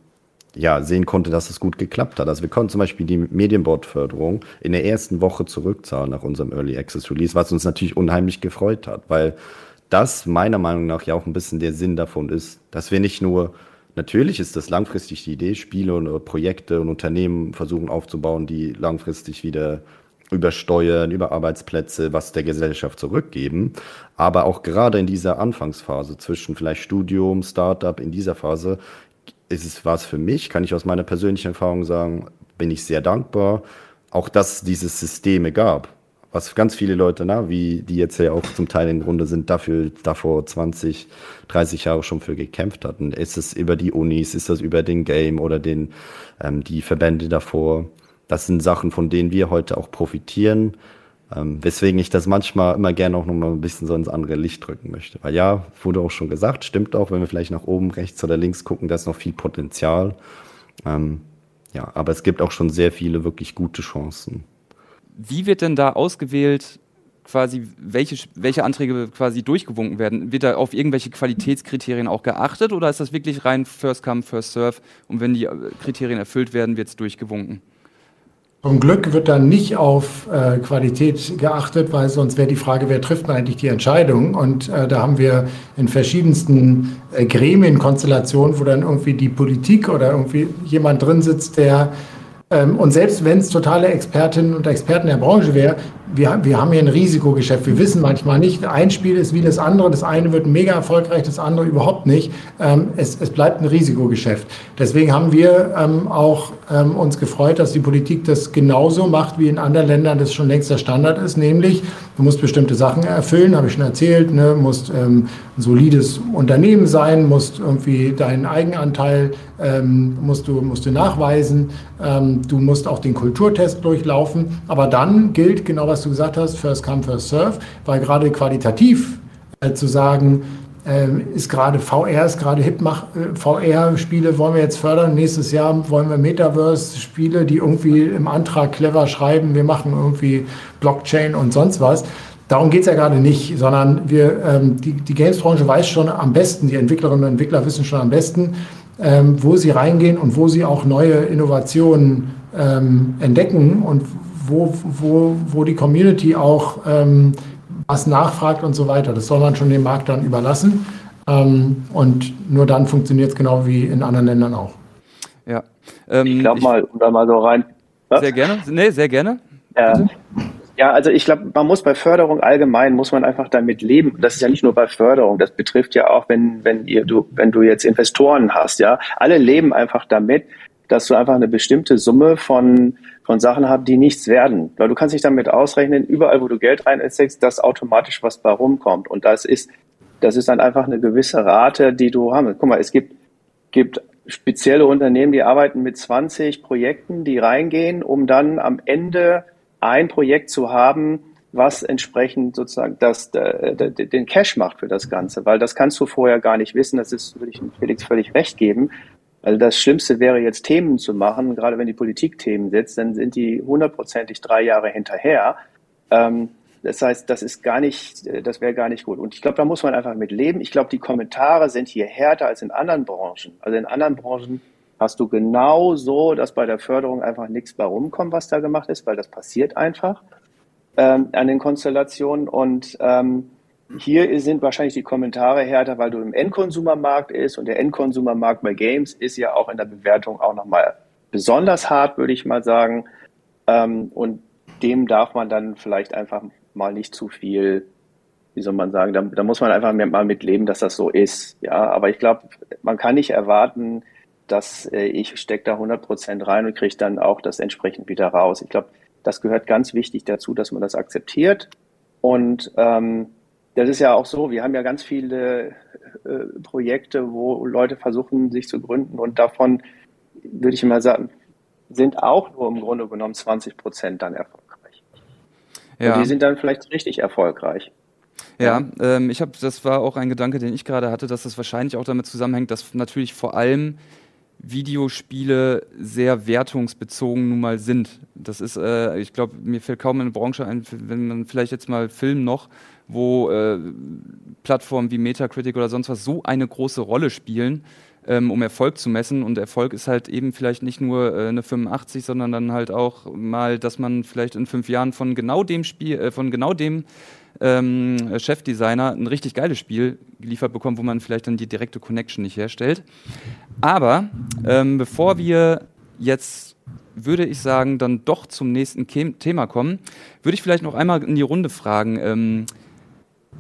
ja, sehen konnte, dass es gut geklappt hat. Also wir konnten zum Beispiel die Medienboard-Förderung in der ersten Woche zurückzahlen nach unserem Early Access Release, was uns natürlich unheimlich gefreut hat, weil das meiner Meinung nach ja auch ein bisschen der Sinn davon ist, dass wir nicht nur Natürlich ist das langfristig die Idee, Spiele und äh, Projekte und Unternehmen versuchen aufzubauen, die langfristig wieder über Steuern, über Arbeitsplätze, was der Gesellschaft zurückgeben. Aber auch gerade in dieser Anfangsphase zwischen vielleicht Studium, Startup, in dieser Phase ist es was für mich, kann ich aus meiner persönlichen Erfahrung sagen, bin ich sehr dankbar, auch dass es diese Systeme gab. Was ganz viele Leute, na, wie die jetzt ja auch zum Teil in Runde sind, dafür davor 20, 30 Jahre schon für gekämpft hatten. Ist es über die Unis, ist das über den Game oder den, ähm, die Verbände davor? Das sind Sachen, von denen wir heute auch profitieren. Ähm, weswegen ich das manchmal immer gerne auch nochmal ein bisschen so ins andere Licht drücken möchte. Weil ja, wurde auch schon gesagt, stimmt auch, wenn wir vielleicht nach oben, rechts oder links gucken, da ist noch viel Potenzial. Ähm, ja, aber es gibt auch schon sehr viele wirklich gute Chancen. Wie wird denn da ausgewählt, quasi, welche, welche Anträge quasi durchgewunken werden? Wird da auf irgendwelche Qualitätskriterien auch geachtet oder ist das wirklich rein First Come, First Serve und wenn die äh, Kriterien erfüllt werden, wird es durchgewunken? Zum Glück wird dann nicht auf äh, Qualität geachtet, weil sonst wäre die Frage, wer trifft eigentlich die Entscheidung? Und äh, da haben wir in verschiedensten äh, Gremienkonstellationen, wo dann irgendwie die Politik oder irgendwie jemand drin sitzt, der und selbst wenn es totale Expertinnen und Experten der Branche wäre, wir, wir haben hier ein Risikogeschäft. Wir wissen manchmal nicht, ein Spiel ist wie das andere. Das eine wird mega erfolgreich, das andere überhaupt nicht. Ähm, es, es bleibt ein Risikogeschäft. Deswegen haben wir ähm, auch ähm, uns gefreut, dass die Politik das genauso macht, wie in anderen Ländern das schon längst der Standard ist. Nämlich, du musst bestimmte Sachen erfüllen, habe ich schon erzählt. Ne? musst ähm, ein solides Unternehmen sein, musst irgendwie deinen Eigenanteil ähm, musst, du, musst du nachweisen. Du musst auch den Kulturtest durchlaufen. Aber dann gilt genau, was du gesagt hast, First Come, First Serve, weil gerade qualitativ äh, zu sagen, äh, ist gerade VR, ist gerade hip, äh, VR-Spiele wollen wir jetzt fördern. Nächstes Jahr wollen wir Metaverse-Spiele, die irgendwie im Antrag clever schreiben, wir machen irgendwie Blockchain und sonst was. Darum geht es ja gerade nicht, sondern wir, ähm, die, die Games-Branche weiß schon am besten, die Entwicklerinnen und Entwickler wissen schon am besten, ähm, wo sie reingehen und wo sie auch neue Innovationen ähm, entdecken und wo, wo, wo die Community auch ähm, was nachfragt und so weiter. Das soll man schon dem Markt dann überlassen. Ähm, und nur dann funktioniert es genau wie in anderen Ländern auch. Ja. Ähm, ich glaube mal, um da mal so rein. Was? Sehr gerne. Nee, sehr gerne. Ja. Ja, also ich glaube, man muss bei Förderung allgemein muss man einfach damit leben. Das ist ja nicht nur bei Förderung, das betrifft ja auch, wenn wenn ihr du wenn du jetzt Investoren hast, ja, alle leben einfach damit, dass du einfach eine bestimmte Summe von, von Sachen hast, die nichts werden. Weil du kannst dich damit ausrechnen, überall, wo du Geld reinsteckst, dass automatisch was bei rumkommt. Und das ist, das ist dann einfach eine gewisse Rate, die du haben. Guck mal, es gibt, gibt spezielle Unternehmen, die arbeiten mit 20 Projekten, die reingehen, um dann am Ende ein Projekt zu haben, was entsprechend sozusagen das, den Cash macht für das Ganze, weil das kannst du vorher gar nicht wissen. Das ist, würde ich Felix völlig recht geben. Also das Schlimmste wäre jetzt Themen zu machen, gerade wenn die Politik Themen setzt, dann sind die hundertprozentig drei Jahre hinterher. Ähm, das heißt, das ist gar nicht, das wäre gar nicht gut. Und ich glaube, da muss man einfach mit leben. Ich glaube, die Kommentare sind hier härter als in anderen Branchen. Also in anderen Branchen hast du genau so, dass bei der Förderung einfach nichts bei rumkommt, was da gemacht ist, weil das passiert einfach ähm, an den Konstellationen. Und ähm, hier sind wahrscheinlich die Kommentare härter, weil du im Endkonsumermarkt ist und der Endkonsumermarkt bei Games ist ja auch in der Bewertung auch nochmal besonders hart, würde ich mal sagen. Ähm, und dem darf man dann vielleicht einfach mal nicht zu viel, wie soll man sagen, da, da muss man einfach mal mitleben, dass das so ist. Ja, aber ich glaube, man kann nicht erwarten, dass äh, ich stecke da 100 Prozent rein und kriege dann auch das entsprechend wieder raus. Ich glaube, das gehört ganz wichtig dazu, dass man das akzeptiert und ähm, das ist ja auch so, wir haben ja ganz viele äh, Projekte, wo Leute versuchen, sich zu gründen und davon, würde ich mal sagen, sind auch nur im Grunde genommen 20 Prozent dann erfolgreich. Ja. Und die sind dann vielleicht richtig erfolgreich. Ja, ähm, ich habe, das war auch ein Gedanke, den ich gerade hatte, dass das wahrscheinlich auch damit zusammenhängt, dass natürlich vor allem Videospiele sehr wertungsbezogen nun mal sind. Das ist, äh, ich glaube, mir fällt kaum eine Branche ein, wenn man vielleicht jetzt mal Film noch, wo äh, Plattformen wie Metacritic oder sonst was so eine große Rolle spielen, ähm, um Erfolg zu messen. Und Erfolg ist halt eben vielleicht nicht nur äh, eine 85, sondern dann halt auch mal, dass man vielleicht in fünf Jahren von genau dem Spiel, äh, von genau dem ähm, Chefdesigner ein richtig geiles Spiel geliefert bekommt, wo man vielleicht dann die direkte Connection nicht herstellt. Aber ähm, bevor wir jetzt, würde ich sagen, dann doch zum nächsten Thema kommen, würde ich vielleicht noch einmal in die Runde fragen. Ähm,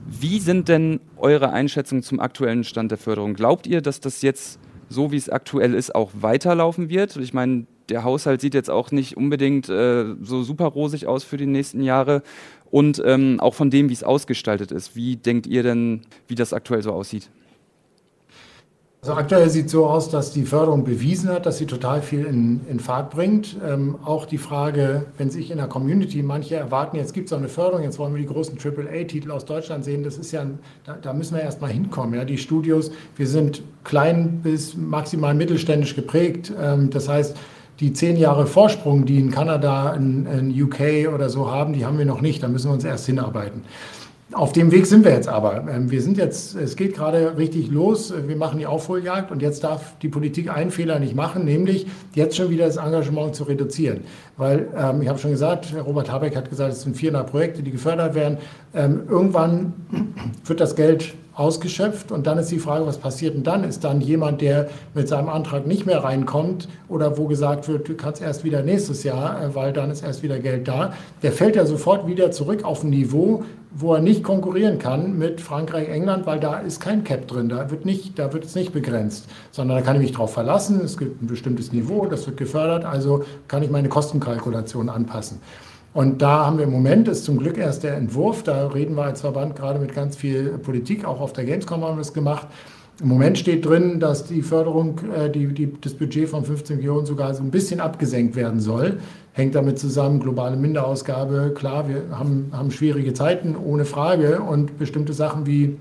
wie sind denn eure Einschätzungen zum aktuellen Stand der Förderung? Glaubt ihr, dass das jetzt so wie es aktuell ist, auch weiterlaufen wird? Ich meine, der Haushalt sieht jetzt auch nicht unbedingt äh, so super rosig aus für die nächsten Jahre und ähm, auch von dem, wie es ausgestaltet ist. Wie denkt ihr denn, wie das aktuell so aussieht? Also aktuell sieht es so aus, dass die Förderung bewiesen hat, dass sie total viel in, in Fahrt bringt. Ähm, auch die Frage, wenn sich in der Community manche erwarten, jetzt gibt es auch eine Förderung, jetzt wollen wir die großen AAA-Titel aus Deutschland sehen, das ist ja, da, da müssen wir erstmal hinkommen. Ja? Die Studios, wir sind klein bis maximal mittelständisch geprägt. Ähm, das heißt, die zehn Jahre Vorsprung, die in Kanada, in, in UK oder so haben, die haben wir noch nicht. Da müssen wir uns erst hinarbeiten. Auf dem Weg sind wir jetzt aber. Ähm, wir sind jetzt, es geht gerade richtig los. Wir machen die Aufholjagd und jetzt darf die Politik einen Fehler nicht machen, nämlich jetzt schon wieder das Engagement zu reduzieren. Weil, ähm, ich habe schon gesagt, Robert Habeck hat gesagt, es sind 400 Projekte, die gefördert werden. Ähm, irgendwann wird das Geld ausgeschöpft und dann ist die Frage, was passiert denn dann? Ist dann jemand, der mit seinem Antrag nicht mehr reinkommt oder wo gesagt wird, du kannst erst wieder nächstes Jahr, äh, weil dann ist erst wieder Geld da, der fällt ja sofort wieder zurück auf ein Niveau, wo er nicht konkurrieren kann mit Frankreich, England, weil da ist kein Cap drin, da wird, nicht, da wird es nicht begrenzt, sondern da kann ich mich darauf verlassen, es gibt ein bestimmtes Niveau, das wird gefördert, also kann ich meine Kostenkalkulation anpassen. Und da haben wir im Moment, ist zum Glück erst der Entwurf, da reden wir als Verband gerade mit ganz viel Politik, auch auf der Gamescom haben wir das gemacht. Im Moment steht drin, dass die Förderung, äh, die, die, das Budget von 15 Millionen sogar so ein bisschen abgesenkt werden soll hängt damit zusammen, globale Minderausgabe. Klar, wir haben, haben schwierige Zeiten, ohne Frage. Und bestimmte Sachen wie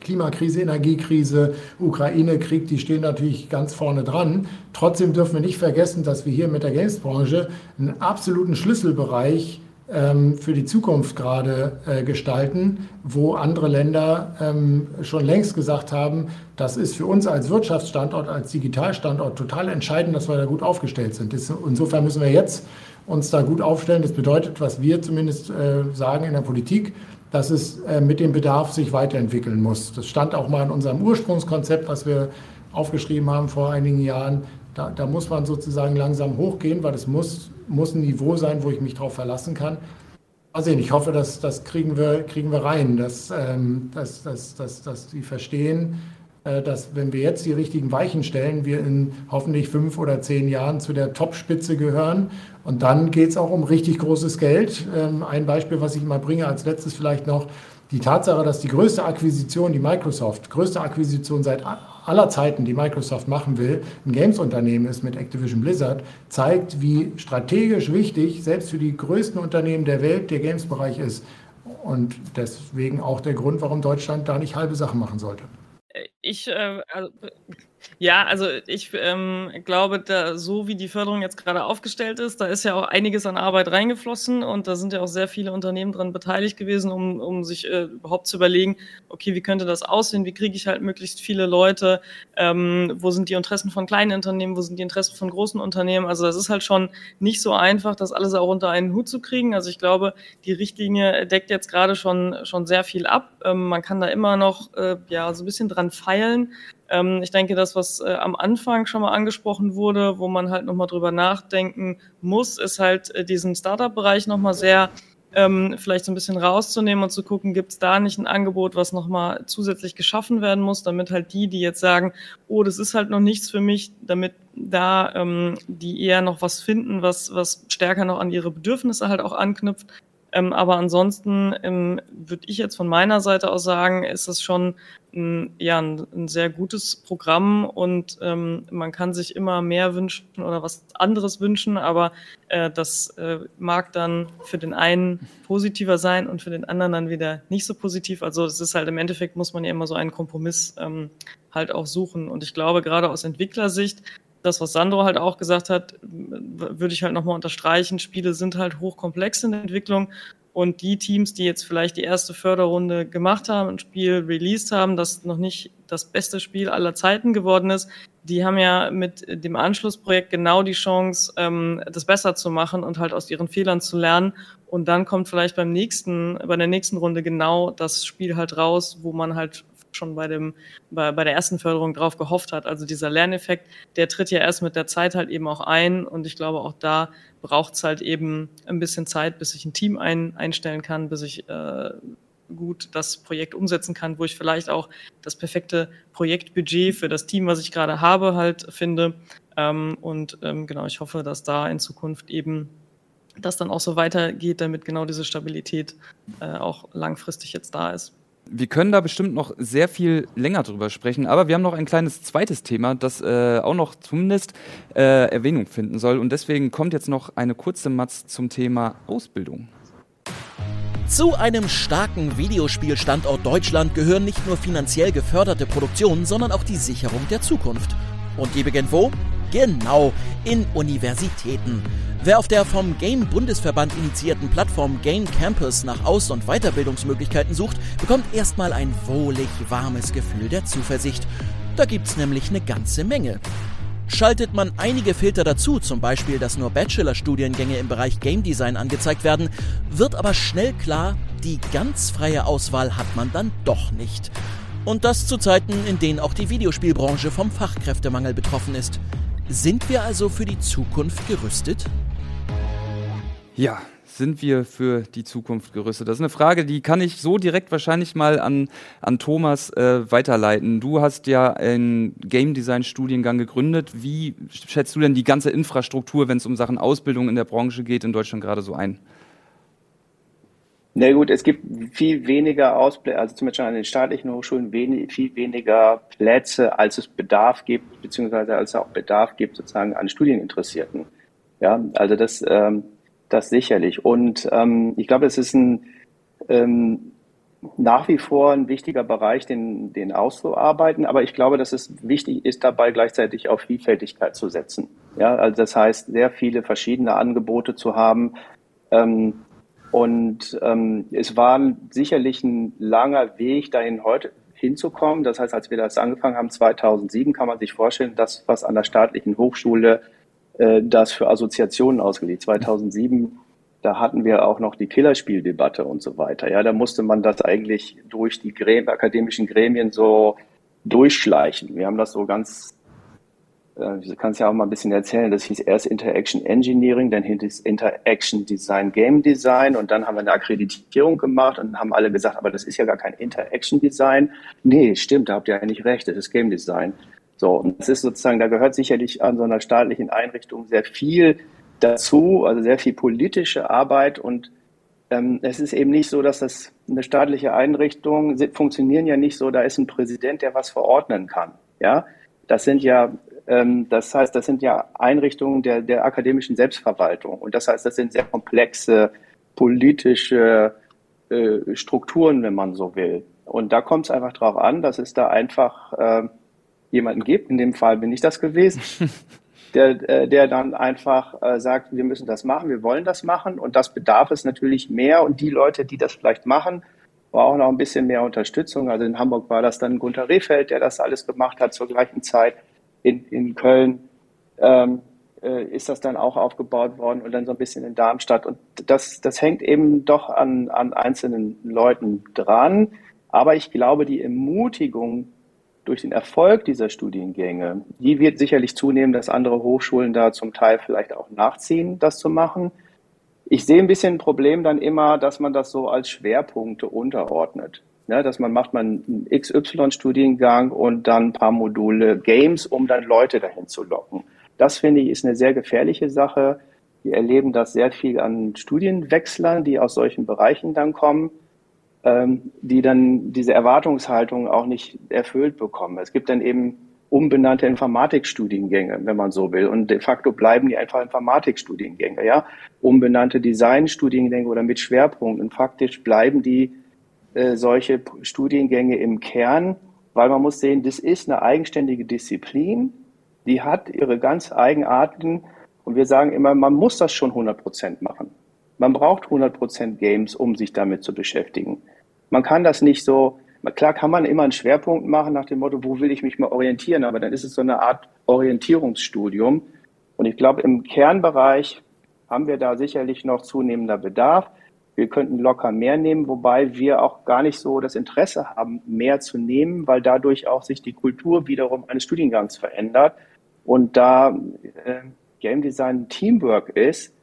Klimakrise, Energiekrise, Ukraine-Krieg, die stehen natürlich ganz vorne dran. Trotzdem dürfen wir nicht vergessen, dass wir hier mit der Games-Branche einen absoluten Schlüsselbereich ähm, für die Zukunft gerade äh, gestalten, wo andere Länder ähm, schon längst gesagt haben, das ist für uns als Wirtschaftsstandort, als Digitalstandort total entscheidend, dass wir da gut aufgestellt sind. Das, insofern müssen wir jetzt uns da gut aufstellen. Das bedeutet, was wir zumindest äh, sagen in der Politik, dass es äh, mit dem Bedarf sich weiterentwickeln muss. Das stand auch mal in unserem Ursprungskonzept, was wir aufgeschrieben haben vor einigen Jahren. Da, da muss man sozusagen langsam hochgehen, weil es muss muss ein Niveau sein, wo ich mich darauf verlassen kann. Mal sehen, ich hoffe, dass das kriegen wir, kriegen wir rein, dass, ähm, dass, dass, dass, dass die verstehen, dass wenn wir jetzt die richtigen Weichen stellen, wir in hoffentlich fünf oder zehn Jahren zu der Topspitze gehören. Und dann geht es auch um richtig großes Geld. Ähm, ein Beispiel, was ich mal bringe als letztes vielleicht noch, die Tatsache, dass die größte Akquisition, die Microsoft, größte Akquisition seit aller Zeiten, die Microsoft machen will, ein Games-Unternehmen ist mit Activision Blizzard, zeigt, wie strategisch wichtig selbst für die größten Unternehmen der Welt der Games-Bereich ist. Und deswegen auch der Grund, warum Deutschland da nicht halbe Sachen machen sollte. Ich, äh, also, ja, also ich ähm, glaube, da, so wie die Förderung jetzt gerade aufgestellt ist, da ist ja auch einiges an Arbeit reingeflossen und da sind ja auch sehr viele Unternehmen dran beteiligt gewesen, um, um sich äh, überhaupt zu überlegen, okay, wie könnte das aussehen, wie kriege ich halt möglichst viele Leute, ähm, wo sind die Interessen von kleinen Unternehmen, wo sind die Interessen von großen Unternehmen. Also das ist halt schon nicht so einfach, das alles auch unter einen Hut zu kriegen. Also ich glaube, die Richtlinie deckt jetzt gerade schon, schon sehr viel ab. Ähm, man kann da immer noch äh, ja, so ein bisschen dran feilen. Ähm, ich denke, das, was äh, am Anfang schon mal angesprochen wurde, wo man halt nochmal drüber nachdenken muss, ist halt äh, diesen Startup-Bereich nochmal sehr ähm, vielleicht so ein bisschen rauszunehmen und zu gucken, gibt es da nicht ein Angebot, was nochmal zusätzlich geschaffen werden muss, damit halt die, die jetzt sagen, oh, das ist halt noch nichts für mich, damit da ähm, die eher noch was finden, was, was stärker noch an ihre Bedürfnisse halt auch anknüpft. Ähm, aber ansonsten ähm, würde ich jetzt von meiner Seite aus sagen, ist es schon ein, ja, ein, ein, sehr gutes Programm und ähm, man kann sich immer mehr wünschen oder was anderes wünschen, aber äh, das äh, mag dann für den einen positiver sein und für den anderen dann wieder nicht so positiv. Also es ist halt im Endeffekt muss man ja immer so einen Kompromiss ähm, halt auch suchen. Und ich glaube, gerade aus Entwicklersicht das, was Sandro halt auch gesagt hat, würde ich halt nochmal unterstreichen. Spiele sind halt hochkomplex in der Entwicklung und die Teams, die jetzt vielleicht die erste Förderrunde gemacht haben, ein Spiel released haben, das noch nicht das beste Spiel aller Zeiten geworden ist, die haben ja mit dem Anschlussprojekt genau die Chance, ähm, das besser zu machen und halt aus ihren Fehlern zu lernen. Und dann kommt vielleicht beim nächsten, bei der nächsten Runde genau das Spiel halt raus, wo man halt schon bei, dem, bei, bei der ersten Förderung drauf gehofft hat. Also dieser Lerneffekt, der tritt ja erst mit der Zeit halt eben auch ein. Und ich glaube, auch da braucht es halt eben ein bisschen Zeit, bis ich ein Team ein, einstellen kann, bis ich äh, gut das Projekt umsetzen kann, wo ich vielleicht auch das perfekte Projektbudget für das Team, was ich gerade habe, halt finde. Ähm, und ähm, genau, ich hoffe, dass da in Zukunft eben das dann auch so weitergeht, damit genau diese Stabilität äh, auch langfristig jetzt da ist. Wir können da bestimmt noch sehr viel länger drüber sprechen, aber wir haben noch ein kleines zweites Thema, das äh, auch noch zumindest äh, Erwähnung finden soll. Und deswegen kommt jetzt noch eine kurze Matz zum Thema Ausbildung. Zu einem starken Videospielstandort Deutschland gehören nicht nur finanziell geförderte Produktionen, sondern auch die Sicherung der Zukunft. Und die beginnt wo? Genau, in Universitäten. Wer auf der vom Game-Bundesverband initiierten Plattform Game Campus nach Aus- und Weiterbildungsmöglichkeiten sucht, bekommt erstmal ein wohlig warmes Gefühl der Zuversicht. Da gibt's nämlich eine ganze Menge. Schaltet man einige Filter dazu, zum Beispiel, dass nur Bachelorstudiengänge im Bereich Game Design angezeigt werden, wird aber schnell klar, die ganz freie Auswahl hat man dann doch nicht. Und das zu Zeiten, in denen auch die Videospielbranche vom Fachkräftemangel betroffen ist. Sind wir also für die Zukunft gerüstet? Ja, sind wir für die Zukunft gerüstet? Das ist eine Frage, die kann ich so direkt wahrscheinlich mal an, an Thomas äh, weiterleiten. Du hast ja einen Game Design Studiengang gegründet. Wie schätzt du denn die ganze Infrastruktur, wenn es um Sachen Ausbildung in der Branche geht, in Deutschland gerade so ein? Na gut, es gibt viel weniger Ausbildung, also zum Beispiel an den staatlichen Hochschulen wenig, viel weniger Plätze, als es Bedarf gibt, beziehungsweise als es auch Bedarf gibt sozusagen an Studieninteressierten. Ja, also das, ähm, das sicherlich. Und ähm, ich glaube, es ist ein ähm, nach wie vor ein wichtiger Bereich, den, den auszuarbeiten. Aber ich glaube, dass es wichtig ist, dabei gleichzeitig auf Vielfältigkeit zu setzen. Ja, also das heißt, sehr viele verschiedene Angebote zu haben. Ähm, und ähm, es war sicherlich ein langer Weg dahin heute hinzukommen. Das heißt, als wir das angefangen haben, 2007, kann man sich vorstellen, dass was an der staatlichen Hochschule äh, das für Assoziationen ausgelegt. 2007, da hatten wir auch noch die Killerspieldebatte und so weiter. Ja, da musste man das eigentlich durch die Gremien, akademischen Gremien so durchschleichen. Wir haben das so ganz äh, du kannst ja auch mal ein bisschen erzählen, das hieß erst Interaction Engineering, dann hieß Interaction Design Game Design und dann haben wir eine Akkreditierung gemacht und haben alle gesagt, aber das ist ja gar kein Interaction Design. Nee, stimmt, da habt ihr eigentlich recht, das ist Game Design. So, und das ist sozusagen, da gehört sicherlich an so einer staatlichen Einrichtung sehr viel dazu, also sehr viel politische Arbeit und ähm, es ist eben nicht so, dass das eine staatliche Einrichtung funktionieren ja nicht so, da ist ein Präsident, der was verordnen kann. Ja, das sind ja das heißt, das sind ja Einrichtungen der, der akademischen Selbstverwaltung. Und das heißt, das sind sehr komplexe politische äh, Strukturen, wenn man so will. Und da kommt es einfach darauf an, dass es da einfach äh, jemanden gibt, in dem Fall bin ich das gewesen, der, äh, der dann einfach äh, sagt, wir müssen das machen, wir wollen das machen und das bedarf es natürlich mehr und die Leute, die das vielleicht machen, brauchen auch ein bisschen mehr Unterstützung. Also in Hamburg war das dann Gunter Rehfeld, der das alles gemacht hat zur gleichen Zeit in, in Köln ähm, äh, ist das dann auch aufgebaut worden und dann so ein bisschen in Darmstadt. Und das, das hängt eben doch an, an einzelnen Leuten dran. Aber ich glaube, die Ermutigung durch den Erfolg dieser Studiengänge, die wird sicherlich zunehmen, dass andere Hochschulen da zum Teil vielleicht auch nachziehen, das zu machen. Ich sehe ein bisschen ein Problem dann immer, dass man das so als Schwerpunkte unterordnet ne, dass man macht man einen XY-Studiengang und dann ein paar Module Games, um dann Leute dahin zu locken. Das finde ich ist eine sehr gefährliche Sache. Wir erleben das sehr viel an Studienwechslern, die aus solchen Bereichen dann kommen, ähm, die dann diese Erwartungshaltung auch nicht erfüllt bekommen. Es gibt dann eben umbenannte Informatikstudiengänge, wenn man so will. Und de facto bleiben die einfach Informatikstudiengänge, ja. Umbenannte Designstudiengänge oder mit Schwerpunkten. Faktisch bleiben die äh, solche Studiengänge im Kern, weil man muss sehen, das ist eine eigenständige Disziplin, die hat ihre ganz Eigenarten und wir sagen immer, man muss das schon 100 Prozent machen. Man braucht 100 Prozent Games, um sich damit zu beschäftigen. Man kann das nicht so, klar kann man immer einen Schwerpunkt machen nach dem Motto, wo will ich mich mal orientieren, aber dann ist es so eine Art Orientierungsstudium. Und ich glaube, im Kernbereich haben wir da sicherlich noch zunehmender Bedarf. Wir könnten locker mehr nehmen, wobei wir auch gar nicht so das Interesse haben, mehr zu nehmen, weil dadurch auch sich die Kultur wiederum eines Studiengangs verändert. Und da äh, Game Design Teamwork ist,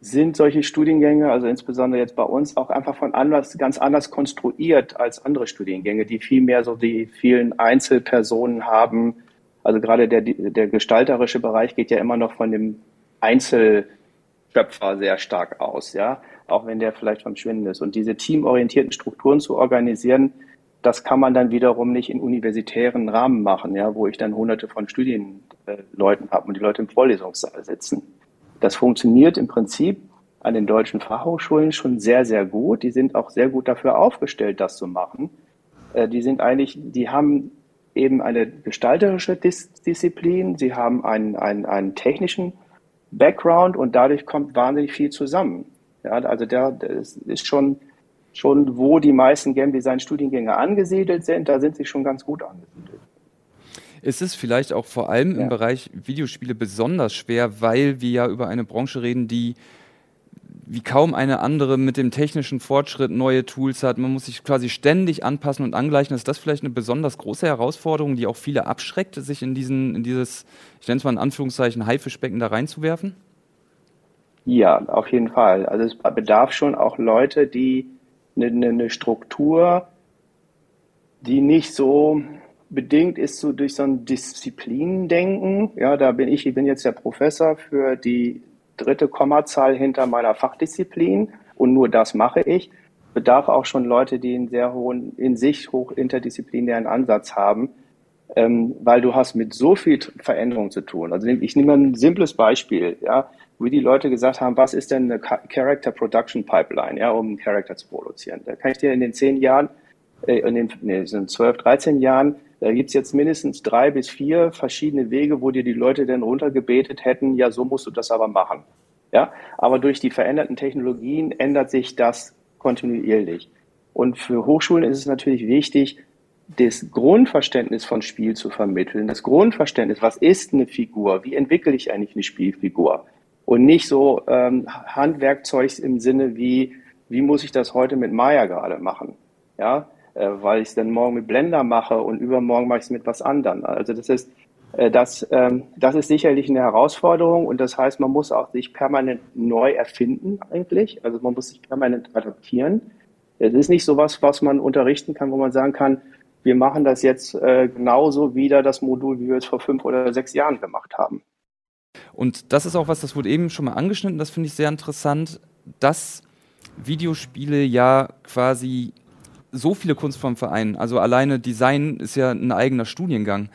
sind solche Studiengänge, also insbesondere jetzt bei uns, auch einfach von anders, ganz anders konstruiert als andere Studiengänge, die viel mehr so die vielen Einzelpersonen haben. Also gerade der, der gestalterische Bereich geht ja immer noch von dem Einzelschöpfer sehr stark aus, ja auch wenn der vielleicht verschwinden ist. Und diese teamorientierten Strukturen zu organisieren, das kann man dann wiederum nicht in universitären Rahmen machen, ja, wo ich dann hunderte von Studienleuten habe und die Leute im Vorlesungssaal sitzen. Das funktioniert im Prinzip an den deutschen Fachhochschulen schon sehr, sehr gut. Die sind auch sehr gut dafür aufgestellt, das zu machen. Äh, die sind eigentlich, die haben eben eine gestalterische Dis Disziplin, sie haben einen, einen, einen technischen Background und dadurch kommt wahnsinnig viel zusammen. Ja, also der, der ist schon, schon, wo die meisten Game Design Studiengänge angesiedelt sind, da sind sie schon ganz gut angesiedelt. Ist es vielleicht auch vor allem ja. im Bereich Videospiele besonders schwer, weil wir ja über eine Branche reden, die wie kaum eine andere mit dem technischen Fortschritt neue Tools hat. Man muss sich quasi ständig anpassen und angleichen. Ist das vielleicht eine besonders große Herausforderung, die auch viele abschreckt, sich in, diesen, in dieses, ich nenne es mal in Anführungszeichen, Haifischbecken da reinzuwerfen? Ja, auf jeden Fall. Also es bedarf schon auch Leute, die eine, eine Struktur, die nicht so bedingt ist so durch so ein Disziplindenken. Ja, da bin ich, ich bin jetzt der Professor für die dritte Kommazahl hinter meiner Fachdisziplin und nur das mache ich, bedarf auch schon Leute, die einen sehr hohen, in sich hoch interdisziplinären Ansatz haben, ähm, weil du hast mit so viel Veränderung zu tun. Also ich nehme ein simples Beispiel, ja, wie die Leute gesagt haben, was ist denn eine Character Production Pipeline, ja, um einen Charakter zu produzieren. Da kann ich dir in den zehn Jahren, äh, in den nee, sind zwölf, dreizehn Jahren da gibt's jetzt mindestens drei bis vier verschiedene Wege, wo dir die Leute dann runtergebetet hätten, ja, so musst du das aber machen. Ja, aber durch die veränderten Technologien ändert sich das kontinuierlich. Und für Hochschulen ist es natürlich wichtig, das Grundverständnis von Spiel zu vermitteln. Das Grundverständnis, was ist eine Figur? Wie entwickle ich eigentlich eine Spielfigur? Und nicht so ähm, Handwerkzeugs im Sinne wie, wie muss ich das heute mit Maya gerade machen? Ja, äh, weil ich es dann morgen mit Blender mache und übermorgen mache ich es mit was anderem. Also das ist, äh, das, ähm, das ist sicherlich eine Herausforderung und das heißt, man muss auch sich permanent neu erfinden eigentlich. Also man muss sich permanent adaptieren. Es ist nicht so was, was man unterrichten kann, wo man sagen kann, wir machen das jetzt äh, genauso wieder das Modul, wie wir es vor fünf oder sechs Jahren gemacht haben. Und das ist auch was, das wurde eben schon mal angeschnitten, das finde ich sehr interessant, dass Videospiele ja quasi so viele Kunstformen vereinen. Also alleine Design ist ja ein eigener Studiengang.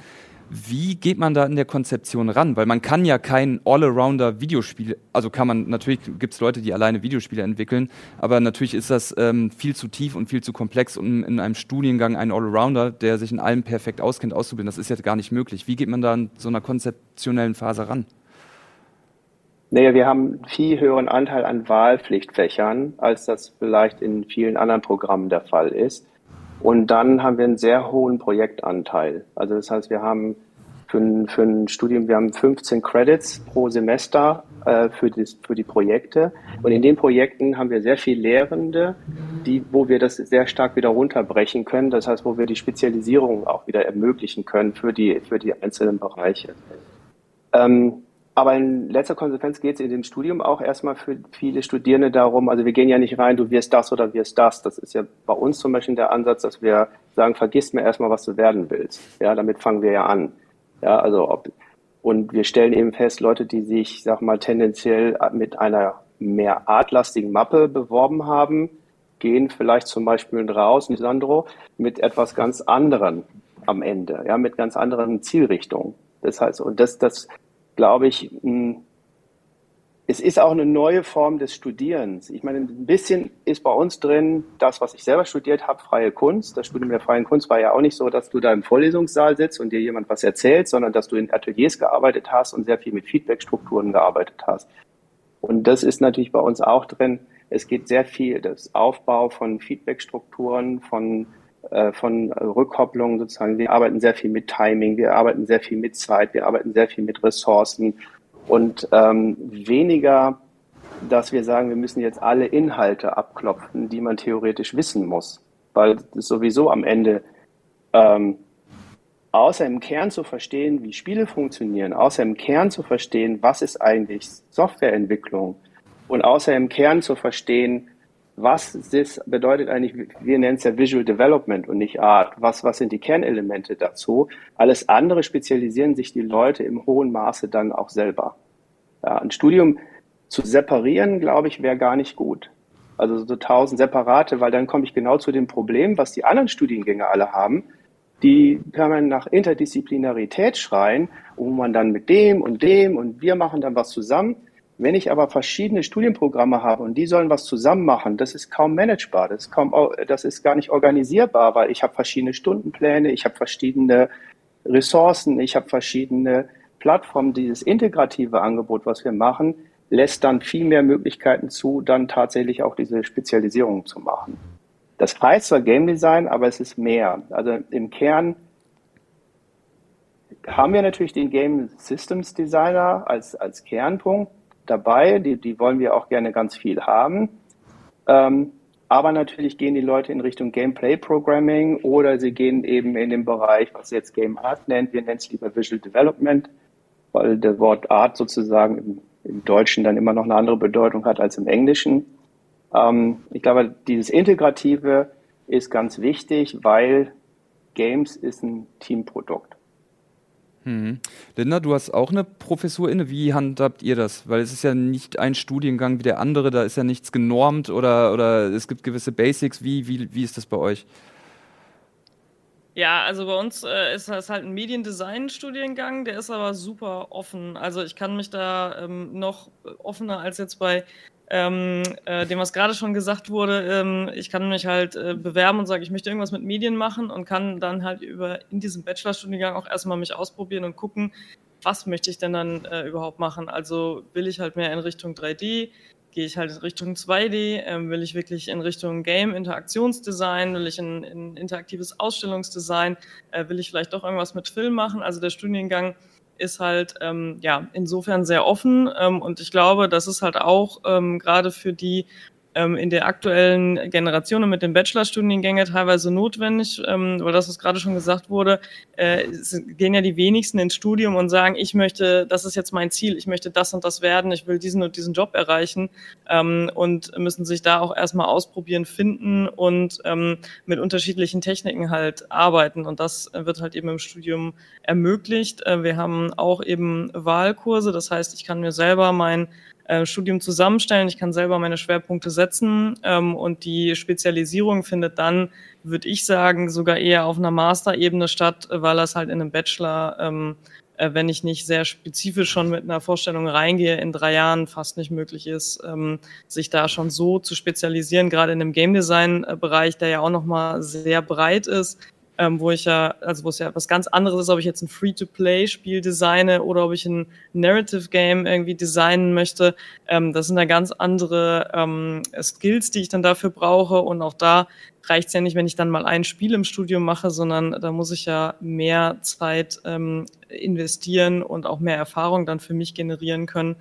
Wie geht man da in der Konzeption ran? Weil man kann ja kein All-Arounder Videospiel, also kann man, natürlich gibt es Leute, die alleine Videospiele entwickeln, aber natürlich ist das ähm, viel zu tief und viel zu komplex, um in einem Studiengang einen All-Arounder, der sich in allem perfekt auskennt, auszubilden. Das ist ja gar nicht möglich. Wie geht man da in so einer konzeptionellen Phase ran? Naja, wir haben viel höheren Anteil an Wahlpflichtfächern, als das vielleicht in vielen anderen Programmen der Fall ist. Und dann haben wir einen sehr hohen Projektanteil. Also das heißt, wir haben für ein, für ein Studium, wir haben 15 Credits pro Semester äh, für, das, für die Projekte. Und in den Projekten haben wir sehr viele Lehrende, die, wo wir das sehr stark wieder runterbrechen können. Das heißt, wo wir die Spezialisierung auch wieder ermöglichen können für die, für die einzelnen Bereiche. Ähm, aber in letzter Konsequenz geht es in dem Studium auch erstmal für viele Studierende darum, also wir gehen ja nicht rein, du wirst das oder wirst das. Das ist ja bei uns zum Beispiel der Ansatz, dass wir sagen, vergiss mir erstmal, was du werden willst. Ja, damit fangen wir ja an. Ja, also ob, und wir stellen eben fest, Leute, die sich, sag mal, tendenziell mit einer mehr artlastigen Mappe beworben haben, gehen vielleicht zum Beispiel raus, Sandro, mit etwas ganz anderem am Ende, ja, mit ganz anderen Zielrichtungen. Das heißt, und das, das glaube ich, hm, es ist auch eine neue Form des Studierens. Ich meine, ein bisschen ist bei uns drin das, was ich selber studiert habe, freie Kunst. Das Studium der freien Kunst war ja auch nicht so, dass du da im Vorlesungssaal sitzt und dir jemand was erzählt, sondern dass du in Ateliers gearbeitet hast und sehr viel mit Feedbackstrukturen gearbeitet hast. Und das ist natürlich bei uns auch drin. Es geht sehr viel, das Aufbau von Feedbackstrukturen, von von Rückkopplung sozusagen. Wir arbeiten sehr viel mit Timing, wir arbeiten sehr viel mit Zeit, wir arbeiten sehr viel mit Ressourcen und ähm, weniger, dass wir sagen, wir müssen jetzt alle Inhalte abklopfen, die man theoretisch wissen muss, weil das sowieso am Ende ähm, außer im Kern zu verstehen, wie Spiele funktionieren, außer im Kern zu verstehen, was ist eigentlich Softwareentwicklung und außer im Kern zu verstehen, was das bedeutet eigentlich, wir nennen es ja Visual Development und nicht Art. Was, was sind die Kernelemente dazu? Alles andere spezialisieren sich die Leute im hohen Maße dann auch selber. Ja, ein Studium zu separieren, glaube ich, wäre gar nicht gut. Also so tausend separate, weil dann komme ich genau zu dem Problem, was die anderen Studiengänge alle haben, die permanent nach Interdisziplinarität schreien, wo man dann mit dem und dem und wir machen dann was zusammen Wenn ich aber verschiedene Studienprogramme habe und die sollen was zusammen machen, das ist kaum managebar, das ist, kaum, das ist gar nicht organisierbar, weil ich habe verschiedene Stundenpläne, ich habe verschiedene Ressourcen, ich habe verschiedene Plattformen. Dieses integrative Angebot, was wir machen, lässt dann viel mehr Möglichkeiten zu, dann tatsächlich auch diese Spezialisierung zu machen. Das heißt zwar Game Design, aber es ist mehr. Also im Kern haben wir natürlich den Game Systems Designer als, als Kernpunkt dabei. Die, die wollen wir auch gerne ganz viel haben. Ähm, aber natürlich gehen die Leute in Richtung Gameplay Programming oder sie gehen eben in den Bereich, was jetzt Game Art nennt. Wir nennen es lieber Visual Development, weil das Wort Art sozusagen im, im Deutschen dann immer noch eine andere Bedeutung hat als im Englischen. Ähm, ich glaube, dieses Integrative ist ganz wichtig, weil Games ist ein Teamprodukt. Mhm. Linda, du hast auch eine Professur inne. Wie handhabt ihr das? Weil es ist ja nicht ein Studiengang wie der andere, da ist ja nichts genormt oder, oder es gibt gewisse Basics. Wie, wie, wie ist das bei euch? Ja, also bei uns äh, ist das halt ein Mediendesign-Studiengang, der ist aber super offen. Also ich kann mich da ähm, noch offener als jetzt bei ähm, äh, dem, was gerade schon gesagt wurde, ähm, ich kann mich halt äh, bewerben und sagen, ich möchte irgendwas mit Medien machen und kann dann halt über in diesem Bachelorstudiengang auch erstmal mich ausprobieren und gucken, was möchte ich denn dann äh, überhaupt machen. Also will ich halt mehr in Richtung 3D, gehe ich halt in Richtung 2D, ähm, will ich wirklich in Richtung Game Interaktionsdesign, will ich in, in interaktives Ausstellungsdesign, äh, will ich vielleicht doch irgendwas mit Film machen. Also der Studiengang ist halt ähm, ja insofern sehr offen. Ähm, und ich glaube, das ist halt auch ähm, gerade für die ähm, in der aktuellen Generation und mit den Bachelorstudiengängen teilweise notwendig, ähm, weil das, was gerade schon gesagt wurde, äh, gehen ja die wenigsten ins Studium und sagen, ich möchte, das ist jetzt mein Ziel, ich möchte das und das werden, ich will diesen und diesen Job erreichen ähm, und müssen sich da auch erstmal ausprobieren, finden und ähm, mit unterschiedlichen Techniken halt arbeiten und das wird halt eben im Studium ermöglicht. Äh, wir haben auch eben Wahlkurse, das heißt, ich kann mir selber mein äh, Studium zusammenstellen. Ich kann selber meine Schwerpunkte setzen ähm, und die Spezialisierung findet dann, würde ich sagen, sogar eher auf einer Master-Ebene statt, weil das halt in einem Bachelor, ähm, äh, wenn ich nicht sehr spezifisch schon mit einer Vorstellung reingehe, in drei Jahren fast nicht möglich ist, ähm, sich da schon so zu spezialisieren, gerade in dem Game Design-Bereich, der ja auch nochmal sehr breit ist ähm, wo ich ja, also wo es ja was ganz anderes ist, ob ich jetzt ein Free-to-Play-Spiel designe oder ob ich ein Narrative-Game irgendwie designen möchte. Ähm, das sind da ganz andere ähm, Skills, die ich dann dafür brauche. Und auch da reicht es ja nicht, wenn ich dann mal ein Spiel im Studium mache, sondern da muss ich ja mehr Zeit ähm, investieren und auch mehr Erfahrung dann für mich generieren können.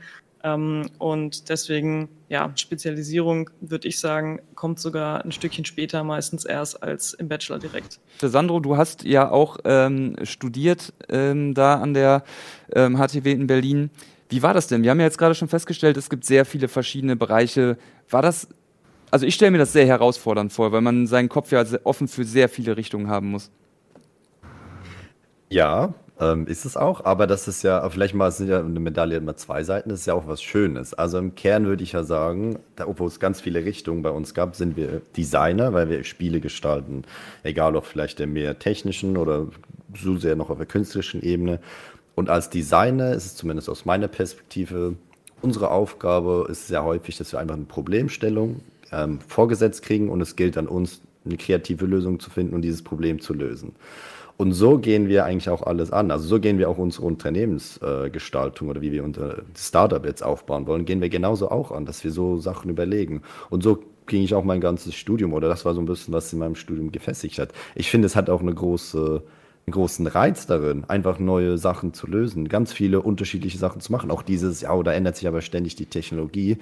Ähm, und deswegen, ja, Spezialisierung, würde ich sagen, kommt sogar ein Stückchen später meistens erst als im Bachelor direkt. Sandro, du hast ja auch ähm, studiert ähm, da an der HTW ähm, in Berlin. Wie war das denn? Wir haben ja jetzt gerade schon festgestellt, es gibt sehr viele verschiedene Bereiche. War das, also ich stelle mir das sehr herausfordernd vor, weil man seinen Kopf ja offen für sehr viele Richtungen haben muss. Ja, ähm, ist es auch, aber das ist ja, vielleicht mal, es sind ja eine Medaille immer zwei Seiten, das ist ja auch was Schönes. Also im Kern würde ich ja sagen, da, obwohl es ganz viele Richtungen bei uns gab, sind wir Designer, weil wir Spiele gestalten. Egal ob vielleicht der mehr technischen oder so sehr noch auf der künstlerischen Ebene. Und als Designer ist es zumindest aus meiner Perspektive, unsere Aufgabe ist sehr häufig, dass wir einfach eine Problemstellung ähm, vorgesetzt kriegen und es gilt an uns, eine kreative Lösung zu finden und dieses Problem zu lösen. Und so gehen wir eigentlich auch alles an. Also so gehen wir auch unsere Unternehmensgestaltung äh, oder wie wir unser Startup jetzt aufbauen wollen, gehen wir genauso auch an, dass wir so Sachen überlegen. Und so ging ich auch mein ganzes Studium oder das war so ein bisschen, was in meinem Studium gefestigt hat. Ich finde, es hat auch eine große, einen großen Reiz darin, einfach neue Sachen zu lösen, ganz viele unterschiedliche Sachen zu machen. Auch dieses, ja, da ändert sich aber ständig die Technologie,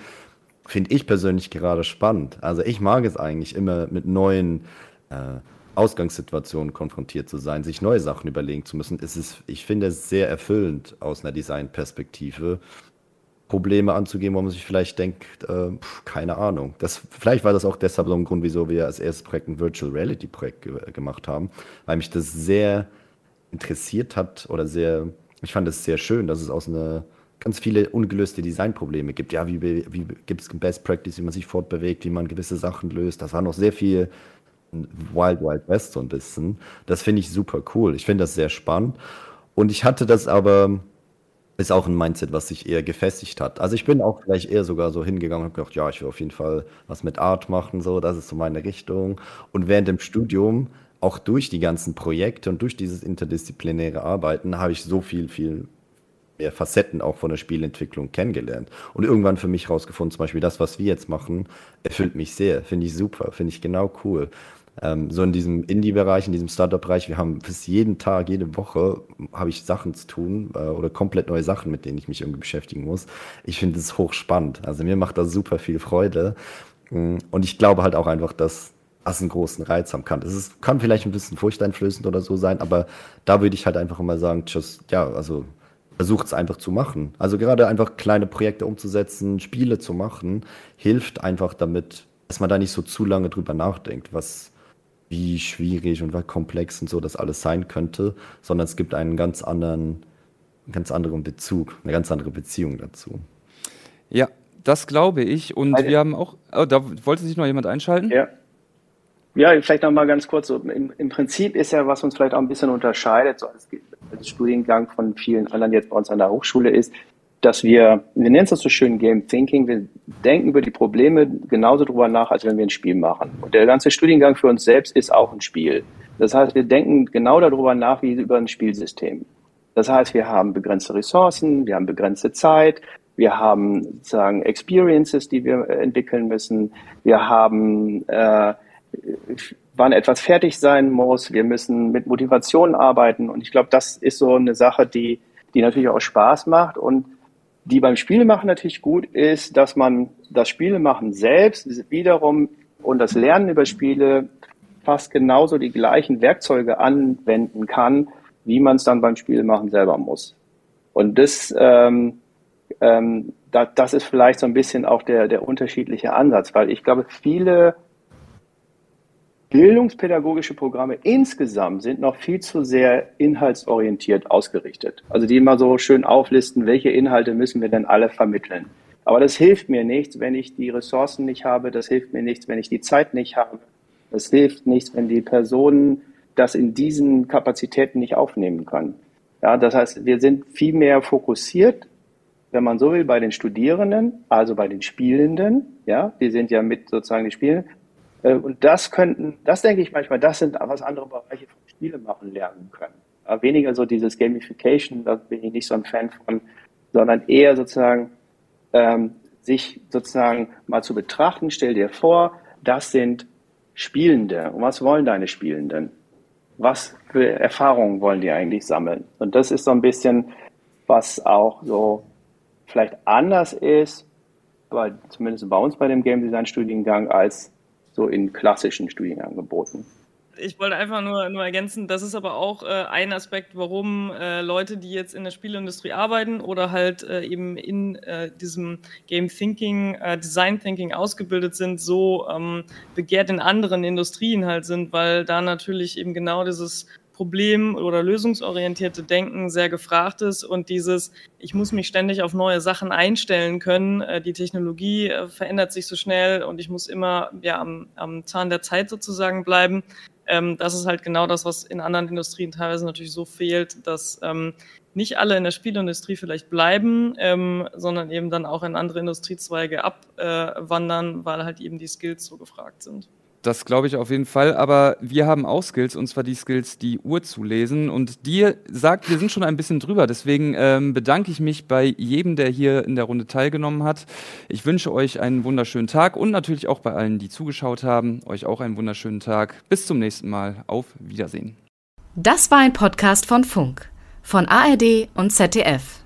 finde ich persönlich gerade spannend. Also ich mag es eigentlich immer mit neuen äh, Ausgangssituationen konfrontiert zu sein, sich neue Sachen überlegen zu müssen, ist es, ich finde es sehr erfüllend aus einer Designperspektive, Probleme anzugehen, wo man sich vielleicht denkt, äh, pf, keine Ahnung. Das, vielleicht war das auch deshalb so ein Grund, wieso wir als erstes Projekt ein Virtual Reality Projekt ge gemacht haben, weil mich das sehr interessiert hat oder sehr, ich fand es sehr schön, dass es aus einer ganz viele ungelöste Designprobleme gibt. Ja, wie, wie gibt es Best Practice, wie man sich fortbewegt, wie man gewisse Sachen löst. Das war noch sehr viel Wild Wild West so ein bisschen. Das finde ich super cool. Ich finde das sehr spannend. Und ich hatte das aber ist auch ein Mindset, was sich eher gefestigt hat. Also ich bin auch vielleicht eher sogar so hingegangen und gedacht, ja, ich will auf jeden Fall was mit Art machen, so, das ist so meine Richtung. Und während dem Studium, auch durch die ganzen Projekte und durch dieses interdisziplinäre Arbeiten, habe ich so viel, viel mehr Facetten auch von der Spielentwicklung kennengelernt. Und irgendwann für mich rausgefunden, zum Beispiel das, was wir jetzt machen, erfüllt mich sehr, finde ich super, finde ich genau cool ähm, so in diesem Indie-Bereich, in diesem Startup-Bereich, wir haben bis jeden Tag, jede Woche habe ich Sachen zu tun äh, oder komplett neue Sachen, mit denen ich mich irgendwie beschäftigen muss. Ich finde es hochspannend. Also mir macht das super viel Freude. Mm, und ich glaube halt auch einfach, dass das einen großen Reiz haben kann. Es ist, kann vielleicht ein bisschen furchteinflößend oder so sein, aber da würde ich halt einfach immer sagen, just, ja, also versucht es einfach zu machen. Also gerade einfach kleine Projekte umzusetzen, Spiele zu machen, hilft einfach damit, dass man da nicht so zu lange drüber nachdenkt, was, wie schwierig und wie komplex und so das alles sein könnte, sondern es gibt einen ganz anderen, ganz anderen Bezug, eine ganz andere Beziehung dazu. Ja, das glaube ich. Und also, wir haben auch, oh, da wollte sich noch jemand einschalten? Ja. Ja, vielleicht noch mal ganz kurz. So, im, im, Prinzip ist ja, was uns vielleicht auch ein bisschen unterscheidet, so als, als Studiengang von vielen anderen jetzt bei uns an der Hochschule ist, dass wir, wir nennen es das so schön Game Thinking, wir denken über die Probleme genauso drüber nach, als wenn wir ein Spiel machen. Und der ganze Studiengang für uns selbst ist auch ein Spiel. Das heißt, wir denken genau darüber nach, wie über ein Spielsystem. Das heißt, wir haben begrenzte Ressourcen, wir haben begrenzte Zeit, wir haben sozusagen Experiences, die wir entwickeln müssen, wir haben, äh, wann etwas fertig sein muss, wir müssen mit Motivation arbeiten. Und ich glaube, das ist so eine Sache, die, die natürlich auch Spaß macht und die beim Spielemachen natürlich gut ist, dass man das Spielemachen selbst wiederum und das Lernen über Spiele fast genauso die gleichen Werkzeuge anwenden kann, wie man es dann beim Spielemachen selber muss. Und das, ähm, ähm, da, das ist vielleicht so ein bisschen auch der, der unterschiedliche Ansatz, weil ich glaube, viele bildungspädagogische Programme insgesamt sind noch viel zu sehr inhaltsorientiert ausgerichtet. Also die immer so schön auflisten, welche Inhalte müssen wir denn alle vermitteln. Aber das hilft mir nichts, wenn ich die Ressourcen nicht habe. Das hilft mir nichts, wenn ich die Zeit nicht habe. Das hilft nichts, wenn die Personen das in diesen Kapazitäten nicht aufnehmen können. Ja, das heißt, wir sind viel mehr fokussiert, wenn man so will, bei den Studierenden, also bei den Spielenden. Ja, die sind ja mit sozusagen die Spielenden. Äh, und das könnten, das denke ich manchmal, das sind was andere Bereiche vom Spiele machen lernen können. Aber weniger so dieses Gamification, da bin ich nicht so ein Fan von, sondern eher sozusagen ähm, sich sozusagen mal zu betrachten, stell dir vor, das sind Spielende. Und was wollen deine Spielenden? Was für Erfahrungen wollen die eigentlich sammeln? Und das ist so ein bisschen, was auch so vielleicht anders ist, aber zumindest bei uns bei dem Game Design Studiengang als so in klassischen Studienangeboten. Ich wollte einfach nur, nur ergänzen, das ist aber auch äh, ein Aspekt, warum äh, Leute, die jetzt in der Spielindustrie arbeiten oder halt äh, eben in äh, diesem Game Thinking, äh, Design Thinking ausgebildet sind, so ähm, begehrt in anderen Industrien halt sind, weil da natürlich eben genau dieses problem- oder lösungsorientierte Denken sehr gefragt ist und dieses, ich muss mich ständig auf neue Sachen einstellen können. Äh, die Technologie äh, verändert sich so schnell und ich muss immer ja, am, am Zahn der Zeit sozusagen bleiben. Ähm, das ist halt genau das, was in anderen Industrien teilweise natürlich so fehlt, dass ähm, nicht alle in der Spielindustrie vielleicht bleiben, ähm, sondern eben dann auch in andere Industriezweige abwandern, äh, weil halt eben die Skills so gefragt sind. Das glaube ich auf jeden Fall. Aber wir haben auch Skills, und zwar die Skills, die Uhr zu lesen. Und dir sagt, wir sind schon ein bisschen drüber. Deswegen ähm, bedanke ich mich bei jedem, der hier in der Runde teilgenommen hat. Ich wünsche euch einen wunderschönen Tag und natürlich auch bei allen, die zugeschaut haben, euch auch einen wunderschönen Tag. Bis zum nächsten Mal. Auf Wiedersehen. Das war ein Podcast von Funk, von ARD und ZDF.